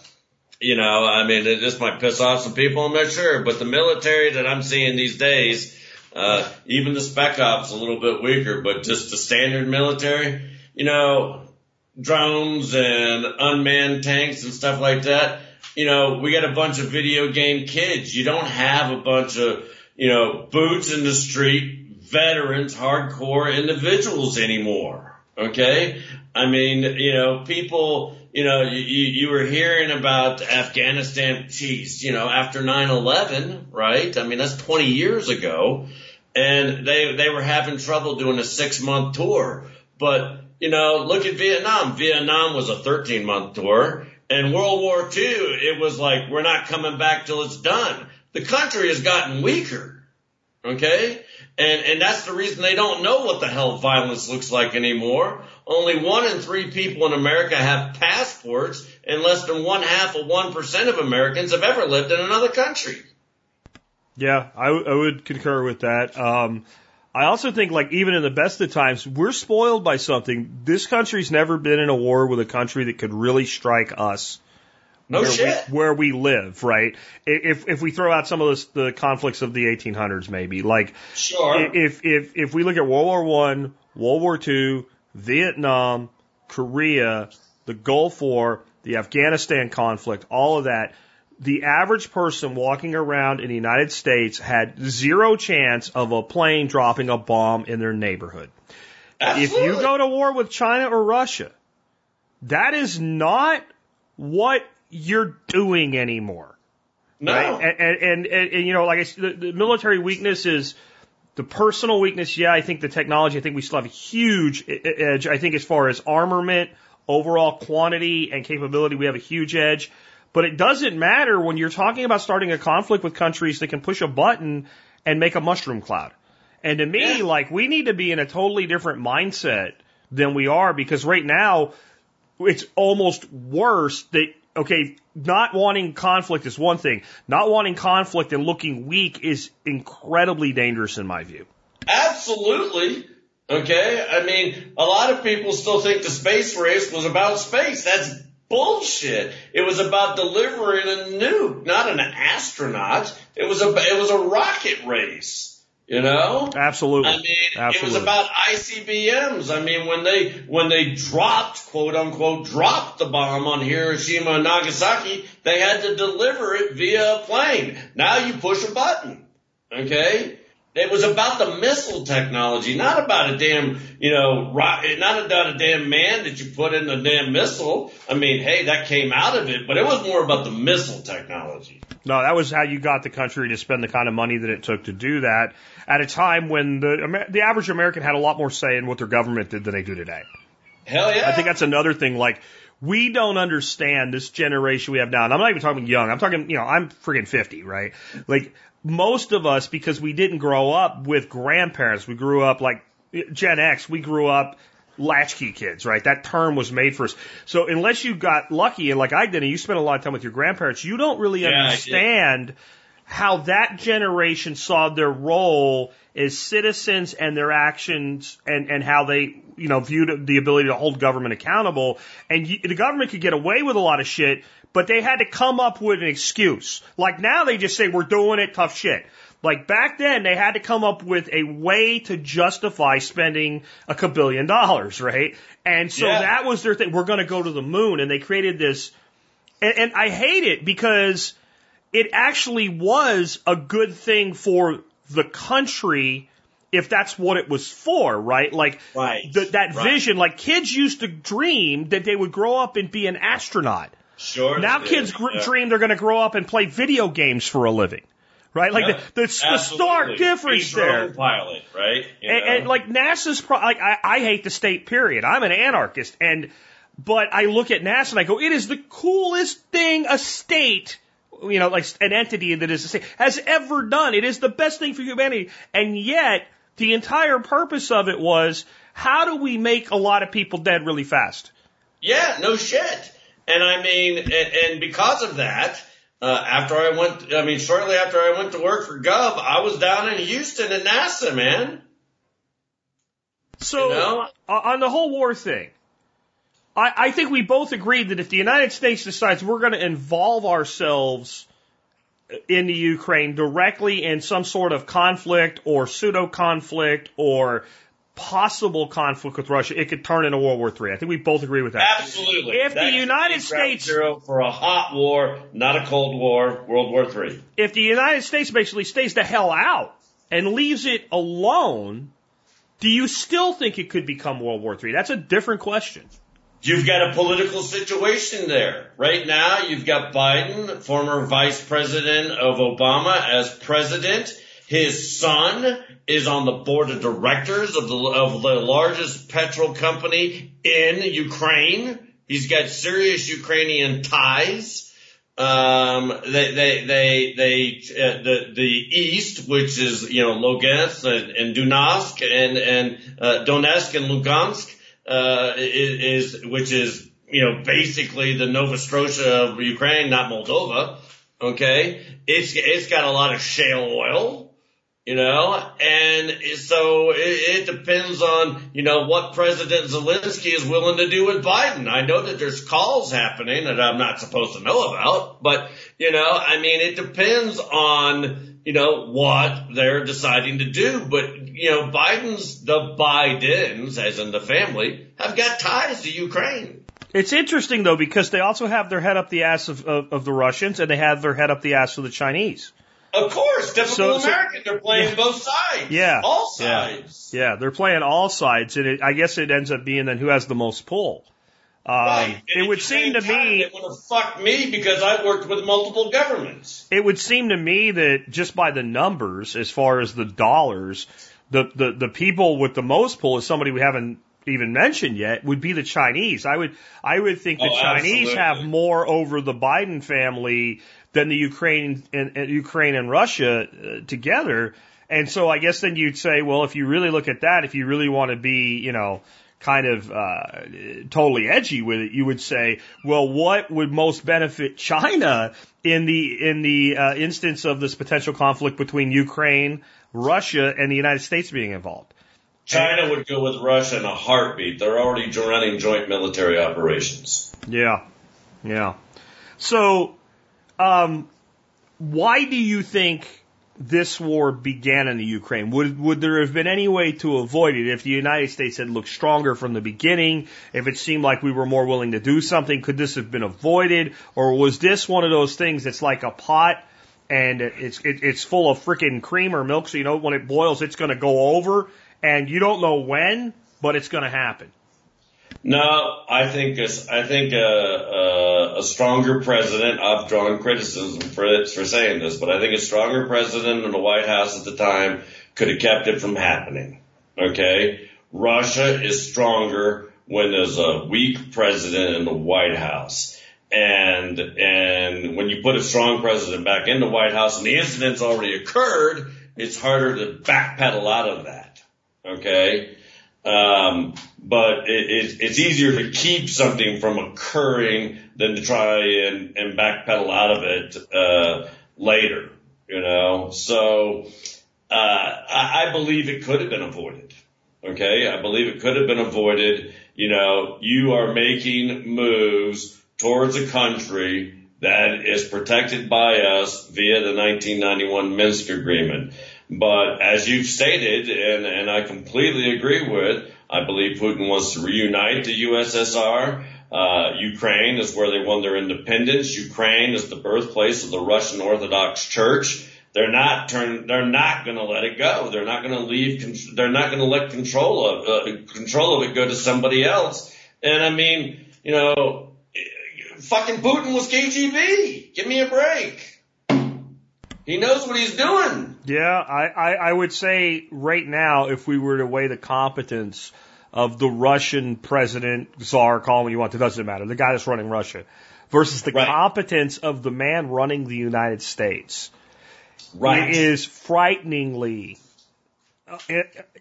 you know I mean it just might piss off some people I'm not sure, but the military that I'm seeing these days, uh, even the spec ops a little bit weaker, but just the standard military, you know, drones and unmanned tanks and stuff like that. You know, we got a bunch of video game kids. You don't have a bunch of, you know, boots in the street, veterans, hardcore individuals anymore. Okay. I mean, you know, people, you know, you, you were hearing about Afghanistan, geez, you know, after 9-11, right? I mean, that's 20 years ago. And they, they were having trouble doing a six month tour. But, you know, look at Vietnam. Vietnam was a 13 month tour. And World War II, it was like, we're not coming back till it's done. The country has gotten weaker. Okay? And, and that's the reason they don't know what the hell violence looks like anymore. Only one in three people in America have passports and less than one half of one percent of Americans have ever lived in another country. Yeah, I would concur with that. Um, I also think, like, even in the best of times, we're spoiled by something. This country's never been in a war with a country that could really strike us No where shit. we where we live, right? If if we throw out some of this, the conflicts of the 1800s, maybe like Sure. if if if we look at World War One, World War Two, Vietnam, Korea, the Gulf War, the Afghanistan conflict, all of that. The average person walking around in the United States had zero chance of a plane dropping a bomb in their neighborhood. If you go to war with China or Russia, that is not what you're doing anymore. No. Right? And, and, and, and, you know, like I said, the, the military weakness is the personal weakness. Yeah, I think the technology, I think we still have a huge edge. I think as far as armament, overall quantity and capability, we have a huge edge. But it doesn't matter when you're talking about starting a conflict with countries that can push a button and make a mushroom cloud. And to me, like, we need to be in a totally different mindset than we are because right now, it's almost worse that, okay, not wanting conflict is one thing. Not wanting conflict and looking weak is incredibly dangerous in my view. Absolutely. Okay. I mean, a lot of people still think the space race was about space. That's bullshit. It was about delivering a nuke, not an astronaut. It was a, it was a rocket race. You know? Absolutely. I mean, Absolutely. it was about ICBMs. I mean, when they when they dropped, quote unquote, dropped the bomb on Hiroshima and Nagasaki, they had to deliver it via a plane. Now you push a button. Okay? It was about the missile technology, not about a damn, you know, ro- not about a damn man that you put in the damn missile. I mean, hey, that came out of it, but it was more about the missile technology. No, that was how you got the country to spend the kind of money that it took to do that at a time when the the average American had a lot more say in what their government did than they do today. Hell yeah. I think that's another thing. Like, we don't understand this generation we have now. And I'm not even talking young. I'm talking, you know, I'm freaking 50, right? Like, most of us, because we didn't grow up with grandparents, we grew up like Gen X, we grew up latchkey kids, right? That term was made for us. So unless you got lucky, and like I did, and you spent a lot of time with your grandparents, you don't really Yeah, understand how that generation saw their role as citizens and their actions and, and how they, you know, viewed the ability to hold government accountable. And you, the government could get away with a lot of shit, but they had to come up with an excuse. Like now they just say, we're doing it, tough shit. Like back then they had to come up with a way to justify spending a kabillion dollars, right? And so Yeah. that was their thing. We're going to go to the moon. And they created this, and, and I hate it because it actually was a good thing for the country if that's what it was for, right? Like Right. the, that Right. vision, like kids used to dream that they would grow up and be an astronaut. Sure. Now kids gr- Yeah. dream they're going to grow up and play video games for a living, right? Like Yeah, the, the, the stark difference there. pilot, right? You And, and like NASA's, pro- like I, I hate the state. Period. I'm an anarchist, and but I look at NASA and I go, it is the coolest thing a state, you know, like an entity that is a state has ever done. It is the best thing for humanity, and yet the entire purpose of it was how do we make a lot of people dead really fast? Yeah, no shit. And I mean, and, and because of that, uh, after I went, I mean, shortly after I went to work for Gov, I was down in Houston at NASA, man. So You know? on the whole war thing, I, I think we both agreed that if the United States decides we're going to involve ourselves in the Ukraine directly in some sort of conflict or pseudo conflict or possible conflict with Russia, it could turn into World War III. I think we both agree with that. Absolutely. If the United States- zero for a hot war, not a cold war, World War Three. If the United States basically stays the hell out and leaves it alone, do you still think it could become World War III? That's a different question. You've got a political situation there. Right now, you've got Biden, former vice president of Obama, as president. His son is on the board of directors of the, of the largest petrol company in Ukraine. He's got serious Ukrainian ties. Um, they, they, they, they, uh, the, the East, which is, you know, Lugansk and, and and, and, uh, Donetsk and Lugansk, uh, is, is, which is, you know, basically the Nova of Ukraine, not Moldova. Okay. It's, it's got a lot of shale oil you know, and so it, it depends on, you know, what President Zelensky is willing to do with Biden. I know that there's calls happening that I'm not supposed to know about, but, you know, I mean, it depends on, you know, what they're deciding to do. But, you know, Biden's, the Bidens, as in the family, have got ties to Ukraine. It's interesting though because they also have their head up the ass of, of, of the Russians and they have their head up the ass of the Chinese. Of course, typical So- so- American, they're playing both *laughs* sides. Yeah. All sides. Yeah, they're playing all sides, and it, I guess it ends up being then who has the most pull. Um, Right. It would seem to me it would have fucked me because I worked with multiple governments. it would seem to me that just by the numbers, as far as the dollars, the, the, the people with the most pull is somebody we haven't even mentioned yet would be the Chinese. I would I would think the Oh, Chinese absolutely. have more over the Biden family than the Ukraine and, and Ukraine and Russia uh, together. And so I guess then you'd say, well, if you really look at that, if you really want to be, you know, kind of uh, totally edgy with it, you would say, well, what would most benefit China in the in the uh, instance of this potential conflict between Ukraine, Russia, and the United States being involved? China would go with Russia in a heartbeat. They're already running joint military operations. Yeah, yeah. So, um, why do you think this war began in the Ukraine? Would would there have been any way to avoid it if the United States had looked stronger from the beginning? If it seemed like we were more willing to do something, could this have been avoided, or was this one of those things that's like a pot? And it's it, it's full of freaking cream or milk, so you know when it boils, it's going to go over, and you don't know when, but it's going to happen. No, I think a, I think a, a, a stronger president. I've drawn criticism for for saying this, but I think a stronger president in the White House at the time could have kept it from happening. Okay, Russia is stronger when there's a weak president in the White House. And and when you put a strong president back in the White House and the incident's already occurred, it's harder to backpedal out of that. Okay. Um, but it, it, it's easier to keep something from occurring than to try and, and backpedal out of it uh, later. You know, so uh, I, I believe it could have been avoided. Okay, I believe it could have been avoided. You know, you are making moves towards a country that is protected by us via the 1991 Minsk Agreement. But as you've stated, and, and I completely agree with, I believe Putin wants to reunite the USSR. Uh, Ukraine is where they won their independence. Ukraine is the birthplace of the Russian Orthodox Church. They're not turn. They're not going to let it go. They're not going to leave. They're not going to let control of uh, control of it go to somebody else. And I mean, you know, fucking Putin was KGB. Give me a break. He knows what he's doing. Yeah, I, I, I would say right now, if we were to weigh the competence of the Russian president, czar, call him what you want, it doesn't matter, the guy that's running Russia, versus the Right. competence of the man running the United States, Right. it is frighteningly uh,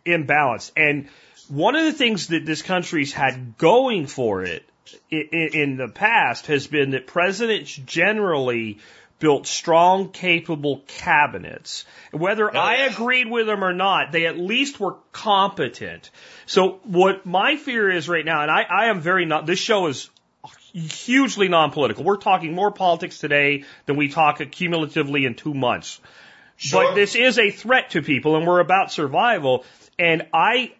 imbalanced. And one of the things that this country's had going for it in the past has been that presidents generally built strong, capable cabinets. Whether I agreed with them or not, they at least were competent. So what my fear is right now, and I, I am very not, this show is hugely non-political. We're talking more politics today than we talk cumulatively in two months. Sure. But this is a threat to people, and we're about survival. And I,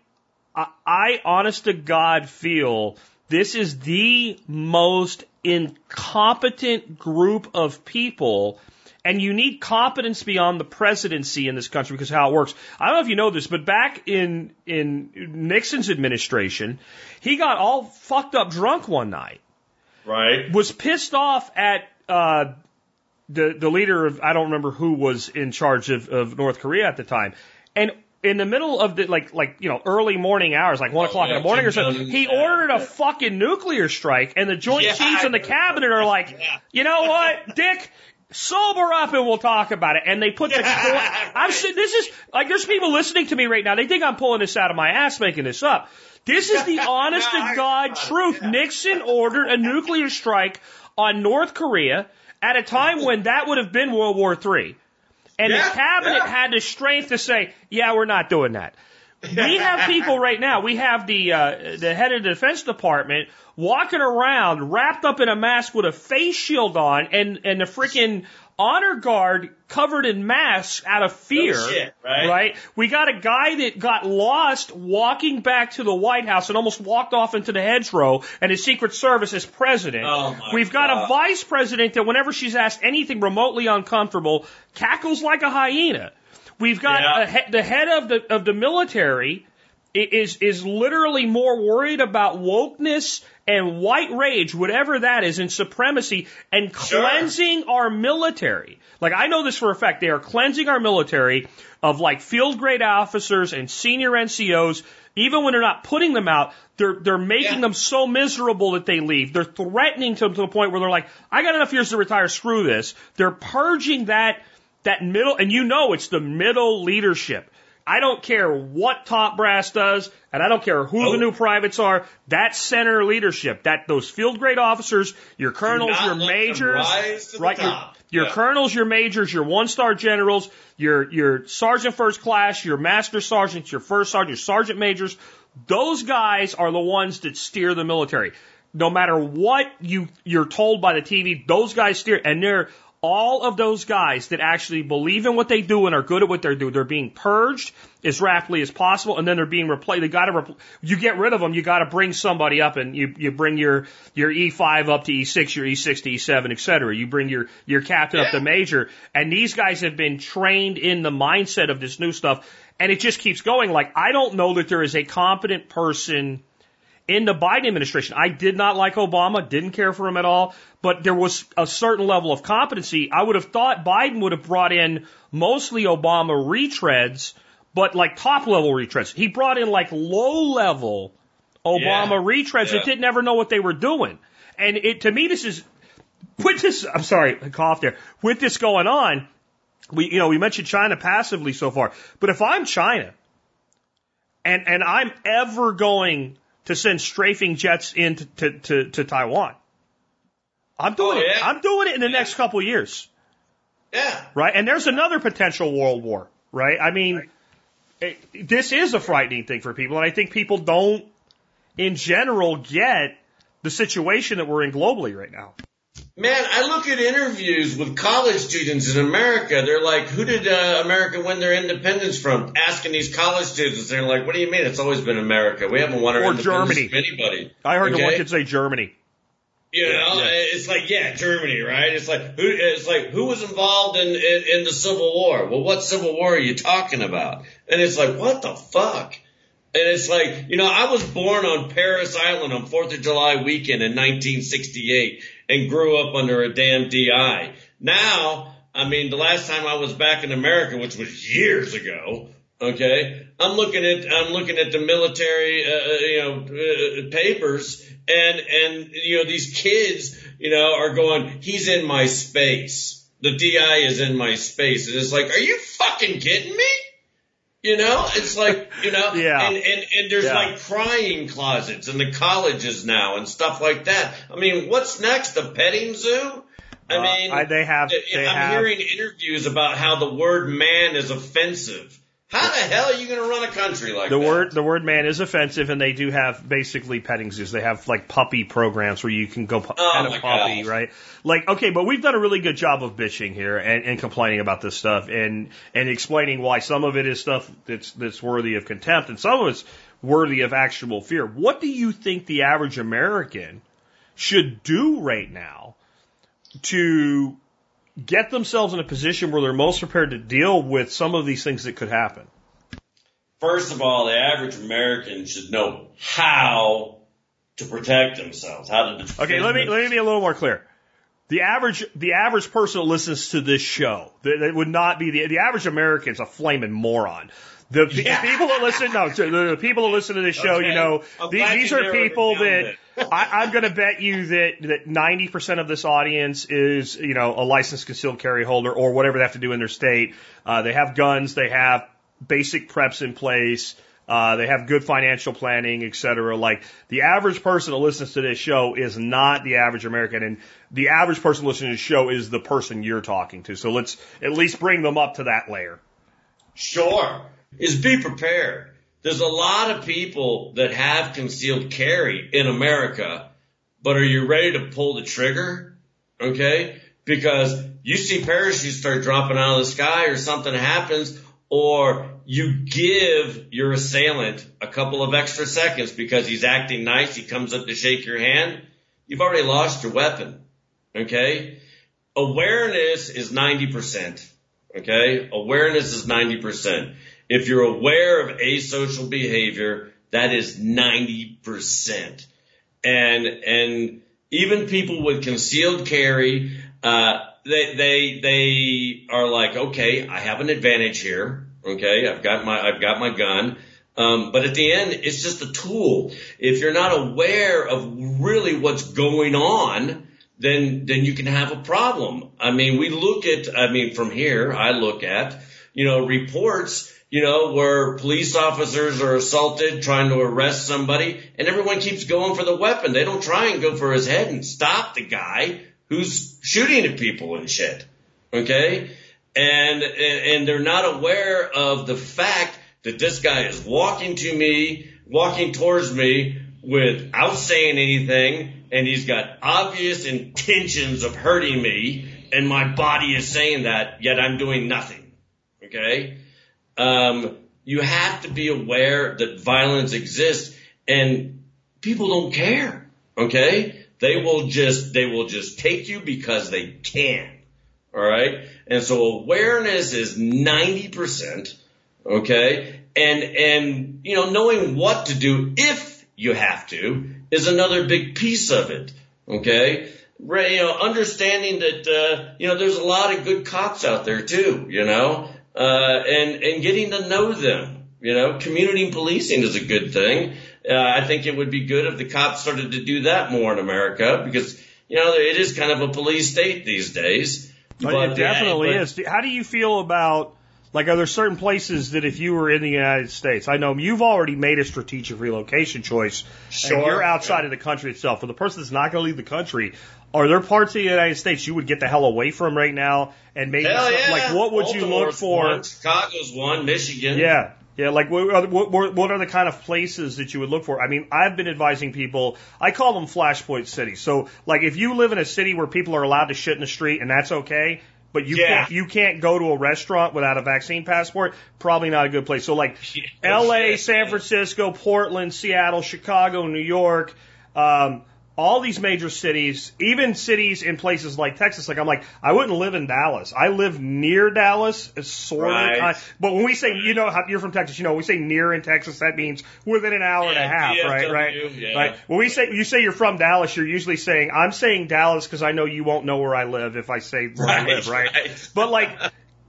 I, I honest to God feel this is the most incompetent group of people. And you need competence beyond the presidency in this country because of how it works. I don't know if you know this, but back in, in Nixon's administration, he got all fucked up drunk one night right. was pissed off at uh, the the leader of I don't remember who was in charge of, of North Korea at the time, and in the middle of the like like you know early morning hours, like one o'clock Oh, yeah, in the morning or something, he yeah, ordered a yeah. fucking nuclear strike, and the Joint Chiefs and the cabinet are like, you know what, Dick. Sober up and we'll talk about it. And they put the. *laughs* I'm this is like there's people listening to me right now. They think I'm pulling this out of my ass, making this up. This is the *laughs* honest to God truth. Nixon ordered a nuclear strike on North Korea at a time *laughs* when that would have been World War III. And Yeah, the cabinet yeah. had the strength to say, yeah, we're not doing that. We have people right now. We have the uh, the head of the Defense Department walking around wrapped up in a mask with a face shield on, and and the freaking honor guard covered in masks out of fear. shit, right? Right. We got a guy that got lost walking back to the White House and almost walked off into the hedgerow, and his Secret Service is president. Oh, my We've got a vice president that whenever she's asked anything remotely uncomfortable, cackles like a hyena. We've got Yeah. a he- the head of the of the military is is literally more worried about wokeness and white rage, whatever that is, and supremacy, and Sure. cleansing our military. Like I know this for a fact. They are cleansing our military of like field grade officers and senior NCOs. Even when they're not putting them out, they're they're making Yeah. them so miserable that they leave. They're threatening them to the point where they're like, "I got enough years to retire. Screw this." They're purging that that middle, and you know it's the middle leadership. I don't care what top brass does, and I don't care who the new privates are. That center leadership, that those field grade officers, your colonels, your majors, right? Your, your Yeah. colonels, your majors, your one star generals, your your sergeant first class, your master sergeants, your first sergeant, your sergeant majors. Those guys are the ones that steer the military. No matter what you you're told by the TV, those guys steer, and they're all of those guys that actually believe in what they do and are good at what they do. They're being purged as rapidly as possible, and then they're being replaced. They got to repl- you get rid of them. You got to bring somebody up, and you you bring your your E5 up to E6, your E6 to E7, et cetera. You bring your your captain up to major, and these guys have been trained in the mindset of this new stuff, and it just keeps going. Like I don't know that there is a competent person in the Biden administration. I did not like Obama, didn't care for him at all, but there was a certain level of competency. I would have thought Biden would have brought in mostly Obama retreads, but like top level retreads. He brought in like low level Obama Yeah. retreads that didn't ever know what they were doing. And it to me this is with this I'm sorry, I coughed there. With this going on, we you know, we mentioned China passively so far. But if I'm China and and I'm ever going to send strafing jets into to, to, to Taiwan. I'm doing Oh, it. I'm doing it in the next couple of years, Yeah. right? And there's another potential world war, right? I mean, it, this is a frightening thing for people, and I think people don't, in general, get the situation that we're in globally right now. Man, I look at interviews with college students in America. They're like, who did uh, America win their independence from? Asking these college students. They're like, what do you mean? It's always been America. We haven't won our Or independence Germany. from anybody. I heard the Okay? one kid say Germany. You know, it's like, yeah, Germany, right? It's like, who, it's like, who was involved in, in, in the Civil War? Well, what Civil War are you talking about? And it's like, what the fuck? And it's like, you know, I was born on Parris Island on 4th of July weekend in 1968 and grew up under a damn DI. Now, I mean, the last time I was back in America, which was years ago, okay, I'm looking at, I'm looking at the military, uh, uh, you know, uh, papers and, and, you know, these kids, you know, are going, he's in my space. The DI is in my space. And it's like, are you fucking kidding me? You know, it's like, you know, *laughs* Yeah. and, and, and there's Yeah. like crying closets in the colleges now and stuff like that. I mean, what's next? A petting zoo? I Uh, mean, I- they have- they I'm have- hearing interviews about how the word man is offensive. How the hell are you going to run a country like that? The that? word the word man is offensive, and they do have basically petting zoos. They have like puppy programs where you can go pu- Oh, pet a puppy, gosh. right? Like okay, but we've done a really good job of bitching here and, and complaining about this stuff and and explaining why some of it is stuff that's that's worthy of contempt and some of it's worthy of actual fear. What do you think the average American should do right now to get themselves in a position where they're most prepared to deal with some of these things that could happen? First of all, the average American should know how to protect themselves, how to defend Okay, let me them- let me be a little more clear. The average the average person that listens to this show that, that would not be the the average American is a flaming moron. The, the Yeah. people that listen, no, the, the people that listen to this show, Okay. you know, the- these you are people that *laughs* I, I'm going to bet you that that 90% of this audience is, you know, a licensed concealed carry holder or whatever they have to do in their state. Uh, they have guns, they have basic preps in place. Uh, they have good financial planning, et cetera. Like the average person that listens to this show is not the average American, and the average person listening to this show is the person you're talking to. So let's at least bring them up to that layer. Sure. Is be prepared. There's a lot of people that have concealed carry in America, but are you ready to pull the trigger? Okay? Because you see parachutes start dropping out of the sky or something happens, or you give your assailant a couple of extra seconds because he's acting nice, he comes up to shake your hand, you've already lost your weapon. Okay? Awareness is 90%. Okay? Awareness is 90%. If you're aware of asocial behavior, that is 90%. And, and even people with concealed carry, uh, they, they, they are like, okay, I have an advantage here. Okay. I've got my, I've got my gun. Um, but at the end, it's just a tool. If you're not aware of really what's going on, then, then you can have a problem. I mean, we look at, I mean, from here, I look at, you know, reports, you know, where police officers are assaulted trying to arrest somebody and everyone keeps going for the weapon. They don't try and go for his head and stop the guy who's shooting at people and shit. Okay. And, and they're not aware of the fact that this guy is walking to me, walking towards me without saying anything and he's got obvious intentions of hurting me, and my body is saying that, yet I'm doing nothing. Okay? Um, you have to be aware that violence exists, and people don't care. Okay? They will just, they will just take you because they can. Alright? And so awareness is 90%. Okay? And, and, you know, knowing what to do if you have to is another big piece of it. Okay. Right, You know, understanding that, uh, you know, there's a lot of good cops out there too, you know, uh, and, and getting to know them, you know, community policing is a good thing. Uh, I think it would be good if the cops started to do that more in America because, you know, it is kind of a police state these days. But, but it definitely yeah, but, is. How do you feel about like, are there certain places that if you were in the United States, I know you've already made a strategic relocation choice, sure. and you're outside yeah. of the country itself. For the person that's not going to leave the country, are there parts of the United States you would get the hell away from right now? And maybe, hell yeah. like, what would Baltimore's you look for? One, Chicago's one, Michigan. Yeah. Yeah, like what are, what, what are the kind of places that you would look for? I mean, I've been advising people. I call them flashpoint cities. So, like, if you live in a city where people are allowed to shit in the street and that's okay, but you yeah. can't you can't go to a restaurant without a vaccine passport. Probably not a good place. So like *laughs* L.A., San Francisco, Portland, Seattle, Chicago, New York, um, all these major cities, even cities in places like Texas, like I'm like, I wouldn't live in Dallas. I live near Dallas, it's sort right. of, but when we say, you know, you're from Texas, you know, we say near in Texas, that means within an hour yeah, and a half, DFW, right? Right. Yeah. Right. When we say, you say you're from Dallas, you're usually saying, I'm saying Dallas because I know you won't know where I live if I say where right, I live, right? right. But like,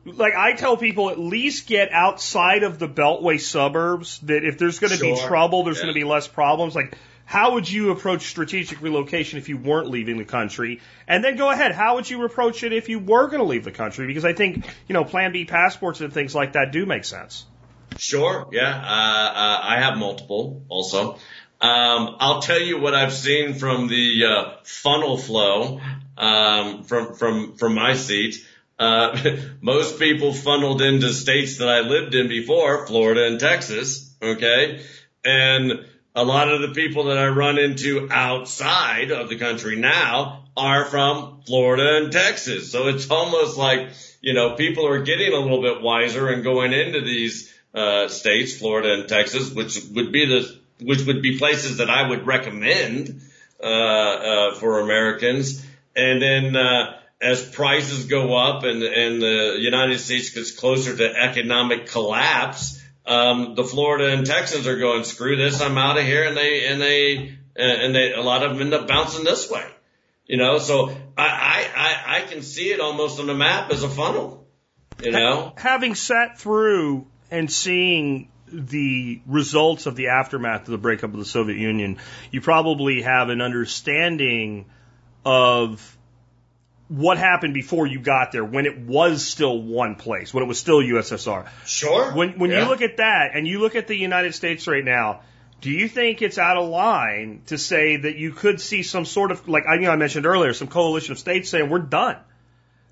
like I tell people, at least get outside of the Beltway suburbs. That if there's going to sure. be trouble, there's yeah. going to be less problems. Like how would you approach strategic relocation if you weren't leaving the country? And then go ahead, how would you approach it if you were going to leave the country? Because I think, you know, Plan B passports and things like that do make sense. Sure, yeah. Uh, uh, I have multiple also. Um, I'll tell you what I've seen from the uh, funnel flow um, from from from my seat. Uh, *laughs* most people funneled into states that I lived in before, Florida and Texas. Okay, and a lot of the people that I run into outside of the country now are from Florida and Texas. So it's almost like, you know, people are getting a little bit wiser and going into these, uh, states, Florida and Texas, which would be the, which would be places that I would recommend, uh, uh, for Americans. And then, uh, as prices go up and, and the United States gets closer to economic collapse, um, the Florida and Texans are going, screw this, I'm out of here, and they and they and they a lot of them end up bouncing this way, you know. So I I I can see it almost on the map as a funnel, you know. Having sat through and seeing the results of the aftermath of the breakup of the Soviet Union, you probably have an understanding of what happened before you got there when it was still one place, when it was still USSR. Sure. When when yeah. you look at that and you look at the United States right now, do you think it's out of line to say that you could see some sort of like I you know I mentioned earlier, some coalition of states saying we're done?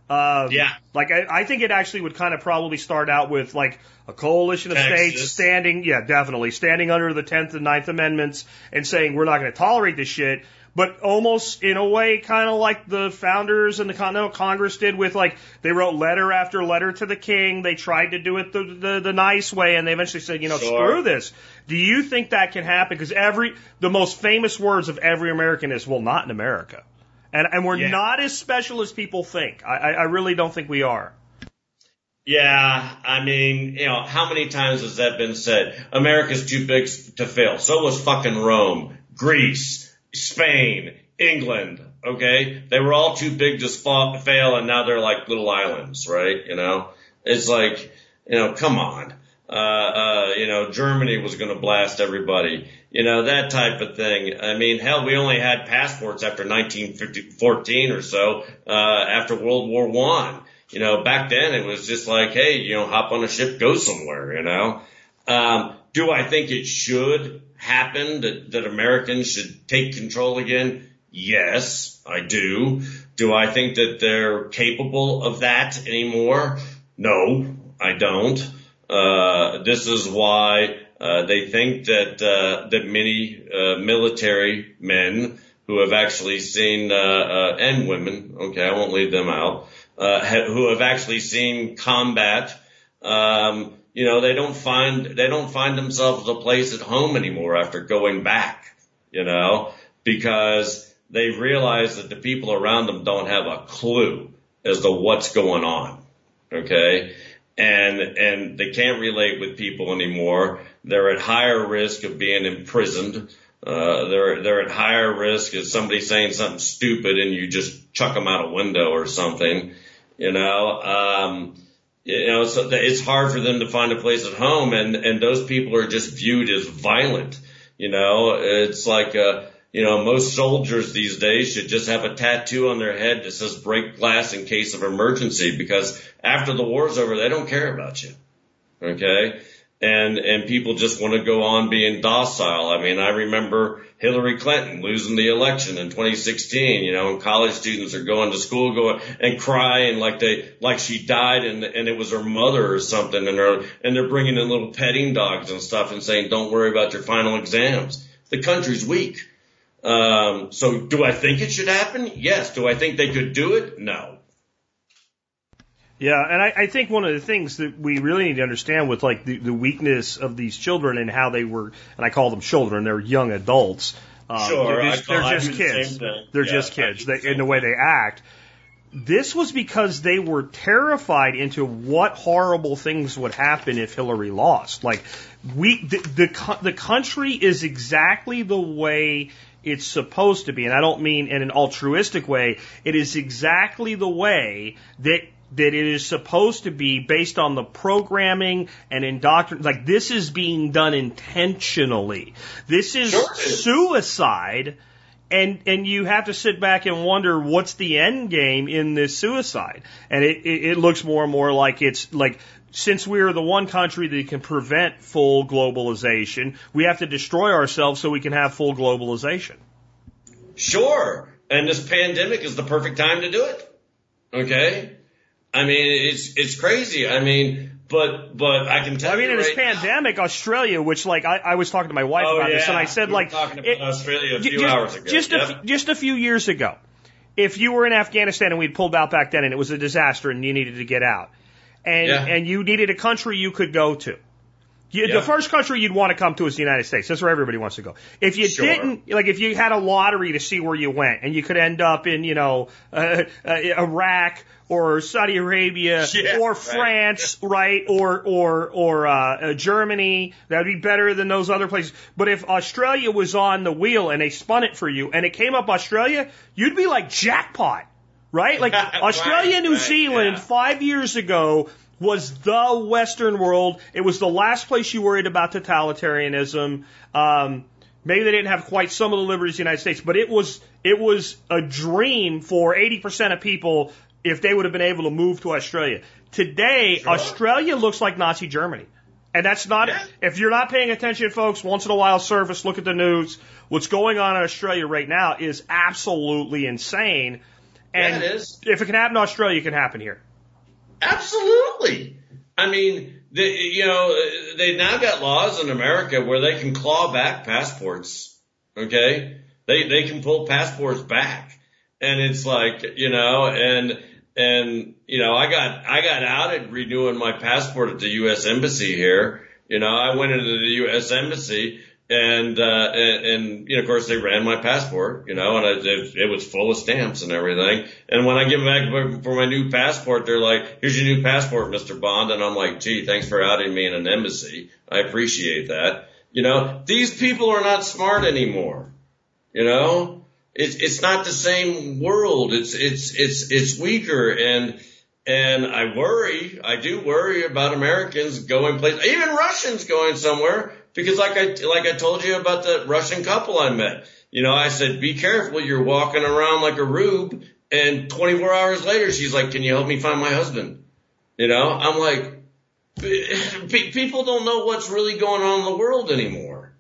Um, yeah. Like I, I think it actually would kind of probably start out with like a coalition of Texas. states standing, yeah, definitely standing under the 10th and Ninth amendments and saying we're not going to tolerate this shit but almost in a way, kind of like the founders and the Continental Congress did with like they wrote letter after letter to the king. They tried to do it the the, the nice way, and they eventually said, you know, sure. screw this. Do you think that can happen? Because every the most famous words of every American is, "Well, not in America," and and we're yeah. not as special as people think. I, I really don't think we are. Yeah, I mean, you know, how many times has that been said? America's too big to fail. So was fucking Rome, Greece, Spain, England. Okay, they were all too big to fa- fail, and now they're like little islands, right? You know, it's like, you know, come on. Uh, uh, you know, Germany was going to blast everybody. You know, that type of thing. I mean, hell, we only had passports after 1914 or so, uh, after World War One. You know, back then it was just like, hey, you know, hop on a ship, go somewhere, you know. Um, do I think it should happen that, that Americans should take control again? Yes, I do. Do I think that they're capable of that anymore? No, I don't. Uh, this is why uh, they think that uh, that many uh, military men who have actually seen uh, uh, and women, okay, I won't leave them out, uh, ha- who have actually seen combat, um, you know, they don't find they don't find themselves a place at home anymore after going back, you know, because they realize that the people around them don't have a clue as to what's going on, okay, and and they can't relate with people anymore. They're at higher risk of being imprisoned. Uh, they're they're at higher risk of somebody saying something stupid and you just chuck them out a window or something. You know, um, you know, so it's hard for them to find a place at home, and and those people are just viewed as violent. You know, it's like uh, you know, most soldiers these days should just have a tattoo on their head that says "break glass in case of emergency," because after the war's over, they don't care about you. Okay, and and people just want to go on being docile. I mean, I remember Hillary Clinton losing the election in 2016. You know, and college students are going to school, going and crying like they like she died and and it was her mother or something, and they're and they're bringing in little petting dogs and stuff and saying, "Don't worry about your final exams." The country's weak. Um, so do I think it should happen? Yes. Do I think they could do it? No. Yeah, and I, I think one of the things that we really need to understand with like the, the weakness of these children and how they were, and I call them children, they're young adults. Um, sure, they're just, they're just kids. The they're yeah, just kids. They, in the way they act. This was because they were terrified into what horrible things would happen if Hillary lost. Like we, the, the, the country is exactly the way it's supposed to be. And I don't mean in an altruistic way. It is exactly the way that that it is supposed to be based on the programming and indoctrination. Like this is being done intentionally. This is sure suicide. And, and you have to sit back and wonder what's the end game in this suicide. And it, it, it looks more and more like it's like since we are the one country that can prevent full globalization, we have to destroy ourselves so we can have full globalization. Sure. And this pandemic is the perfect time to do it. Okay. I mean, it's, it's crazy. I mean, but, but I can tell I mean, you. in right this pandemic, now, Australia, which like I, I was talking to my wife oh, about yeah. this, and I said we like talking about it, Australia a few just, hours ago. Just yep. a, just a few years ago, if you were in Afghanistan and we'd pulled out back then, and it was a disaster, and you needed to get out, and Yeah. and you needed a country you could go to. You, Yeah. The first country you'd want to come to is the United States. That's where everybody wants to go. If you Sure. didn't, like, if you had a lottery to see where you went, and you could end up in, you know, uh, uh, Iraq or Saudi Arabia *laughs* Yeah, or. France, right, or or or uh, uh, Germany, that'd be better than those other places. But if Australia was on the wheel and they spun it for you, and it came up Australia, you'd be like jackpot, right? Like *laughs* Australia, Right, New right, Zealand, yeah. five years ago was the Western world. It was the last place you worried about totalitarianism. Um, maybe they didn't have quite some of the liberties of the United States, but it was it was a dream for 80% of people if they would have been able to move to Australia. Today, Sure. Australia looks like Nazi Germany. And that's not, Yeah. if you're not paying attention, folks, once in a while, service, look at the news. What's going on in Australia right now is absolutely insane. And Yeah, it is. if it can happen in Australia, it can happen here. Absolutely. I mean, they, you know, they now got laws in America where they can claw back passports. Okay. They, they can pull passports back. And it's like, you know, and, and, you know, I got, I got outed renewing my passport at the U.S. embassy here. You know, I went into the U.S. embassy and, uh, and, and, you know, of course they ran my passport, you know, and I, it, it was full of stamps and everything. And when I give back for, for my new passport, they're like, here's your new passport, Mr. Bond. And I'm like, gee, thanks for outing me in an embassy. I appreciate that. You know, these people are not smart anymore. You know, it's, it's not the same world. It's, it's, it's, it's weaker. And, and I worry, I do worry about Americans going places, even Russians going somewhere because like I, like I told you about the Russian couple I met, you know, I said, be careful. You're walking around like a rube. And 24 hours later, she's like, can you help me find my husband? You know, I'm like, *laughs* people don't know what's really going on in the world anymore,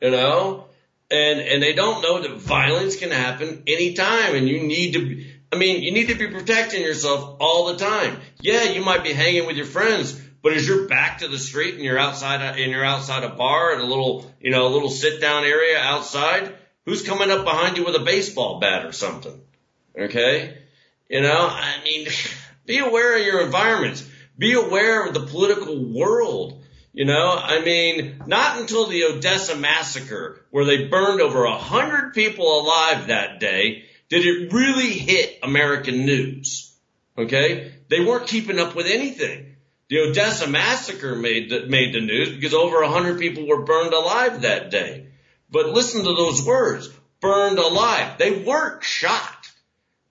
you know, and, and they don't know that violence can happen anytime and you need to, I mean, you need to be protecting yourself all the time. Yeah, you might be hanging with your friends, but as you're back to the street and you're outside a, and you're outside a bar at a little, you know, a little sit down area outside, who's coming up behind you with a baseball bat or something? Okay. You know, I mean, *laughs* be aware of your environments. Be aware of the political world. You know, I mean, not until the Odessa massacre, where they burned over a hundred people alive that day, did it really hit American news. Okay? They weren't keeping up with anything. The Odessa massacre made the, made the news because over a hundred people were burned alive that day. But listen to those words, burned alive. They weren't shot.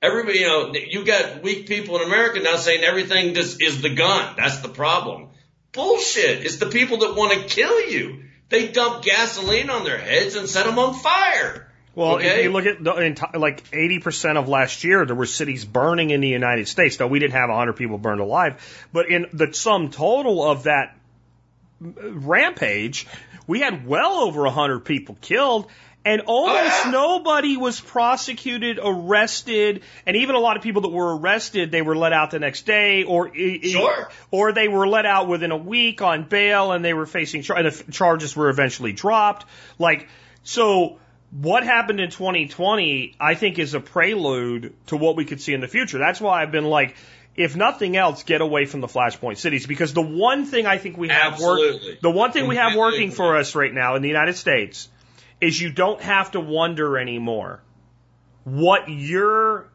Everybody, you know, you got weak people in America now saying everything just is the gun. That's the problem. Bullshit. It's the people that want to kill you. They dump gasoline on their heads and set them on fire. Well, Okay. if you look at the, enti- like 80% of last year, there were cities burning in the United States. Now, we didn't have 100 people burned alive, but in the sum total of that rampage, we had well over 100 people killed. And almost yeah. *sighs* nobody was prosecuted, arrested, and even a lot of people that were arrested, they were let out the next day, or Sure. or they were let out within a week on bail, and they were facing char- and the f- charges were eventually dropped. Like so, what happened in 2020, I think, is a prelude to what we could see in the future. That's why I've been like, if nothing else, get away from the flashpoint cities because the one thing I think we have work, the one thing we have working for us right now in the United States is you don't have to wonder anymore what your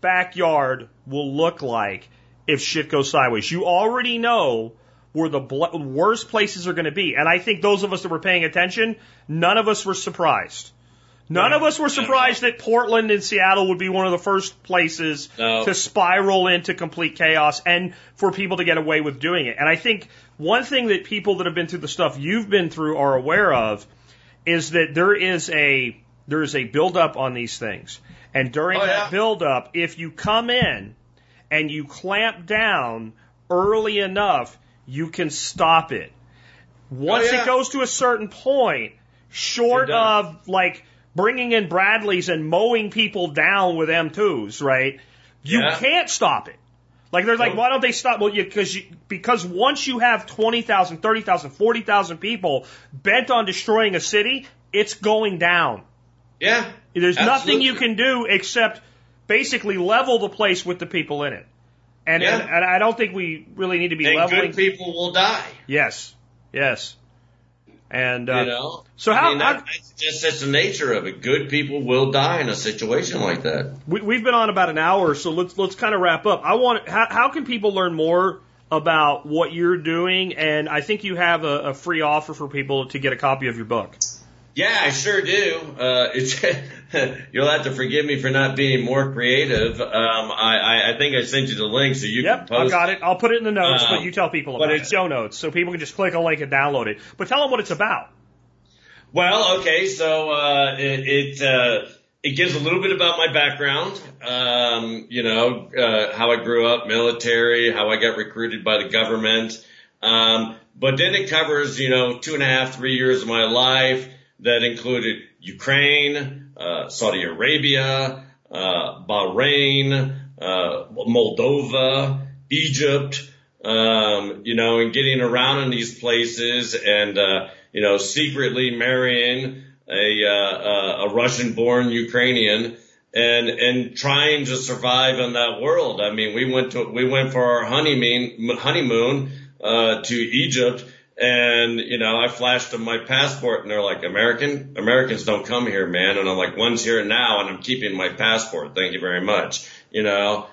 backyard will look like if shit goes sideways. You already know where the bl- worst places are going to be. And I think those of us that were paying attention, none of us were surprised. None of us were surprised that Portland and Seattle would be one of the first places No. to spiral into complete chaos and for people to get away with doing it. And I think one thing that people that have been through the stuff you've been through are aware of is that there is a there is a buildup on these things. And during Oh, that yeah. buildup, if you come in and you clamp down early enough, you can stop it. Oh, Once Oh, yeah. it goes to a certain point, short of like bringing in Bradleys and mowing people down with M2s, right? You Yeah. can't stop it. Like they're like, why don't they stop? Well, you, cause you, because once you have 20,000, 30,000, 40,000 people bent on destroying a city, it's going down. Yeah. There's nothing you can do except basically level the place with the people in it. And, Yeah. and, and I don't think we really need to be And leveling. good people will die. Yes. Yes. And, uh, you know. so I how- mean, how- that, that's just that's the nature of it. Good people will die in a situation like that. We, we've been on about an hour, so let's let's kind of wrap up. I want how, how can people learn more about what you're doing? And I think you have a, a free offer for people to get a copy of your book. Yeah, I sure do. Uh, it's, *laughs* you'll have to forgive me for not being more creative. Um, I, I, I think I sent you the link so you Yep, can post. I got it. I'll put it in the notes, but Um, you tell people about it. it's- Show notes, so people can just click a link and download it. But tell them what it's about. Well, okay, so uh, it it, uh, it gives a little bit about my background. Um, you know, uh, how I grew up, military, how I got recruited by the government. Um, but then it covers, you know, two and a half, three years of my life that included Ukraine, uh, Saudi Arabia, uh, Bahrain, uh, Moldova, Egypt, um, you know, and getting around in these places and, uh, you know, secretly marrying a, uh, a Russian born Ukrainian and, and trying to survive in that world. I mean, we went to, we went for our honeymoon, honeymoon, uh, to Egypt And, you know, I flashed them my passport and they're like, American? Americans don't come here, man. And I'm like, one's here now and I'm keeping my passport. Thank you very much. You know,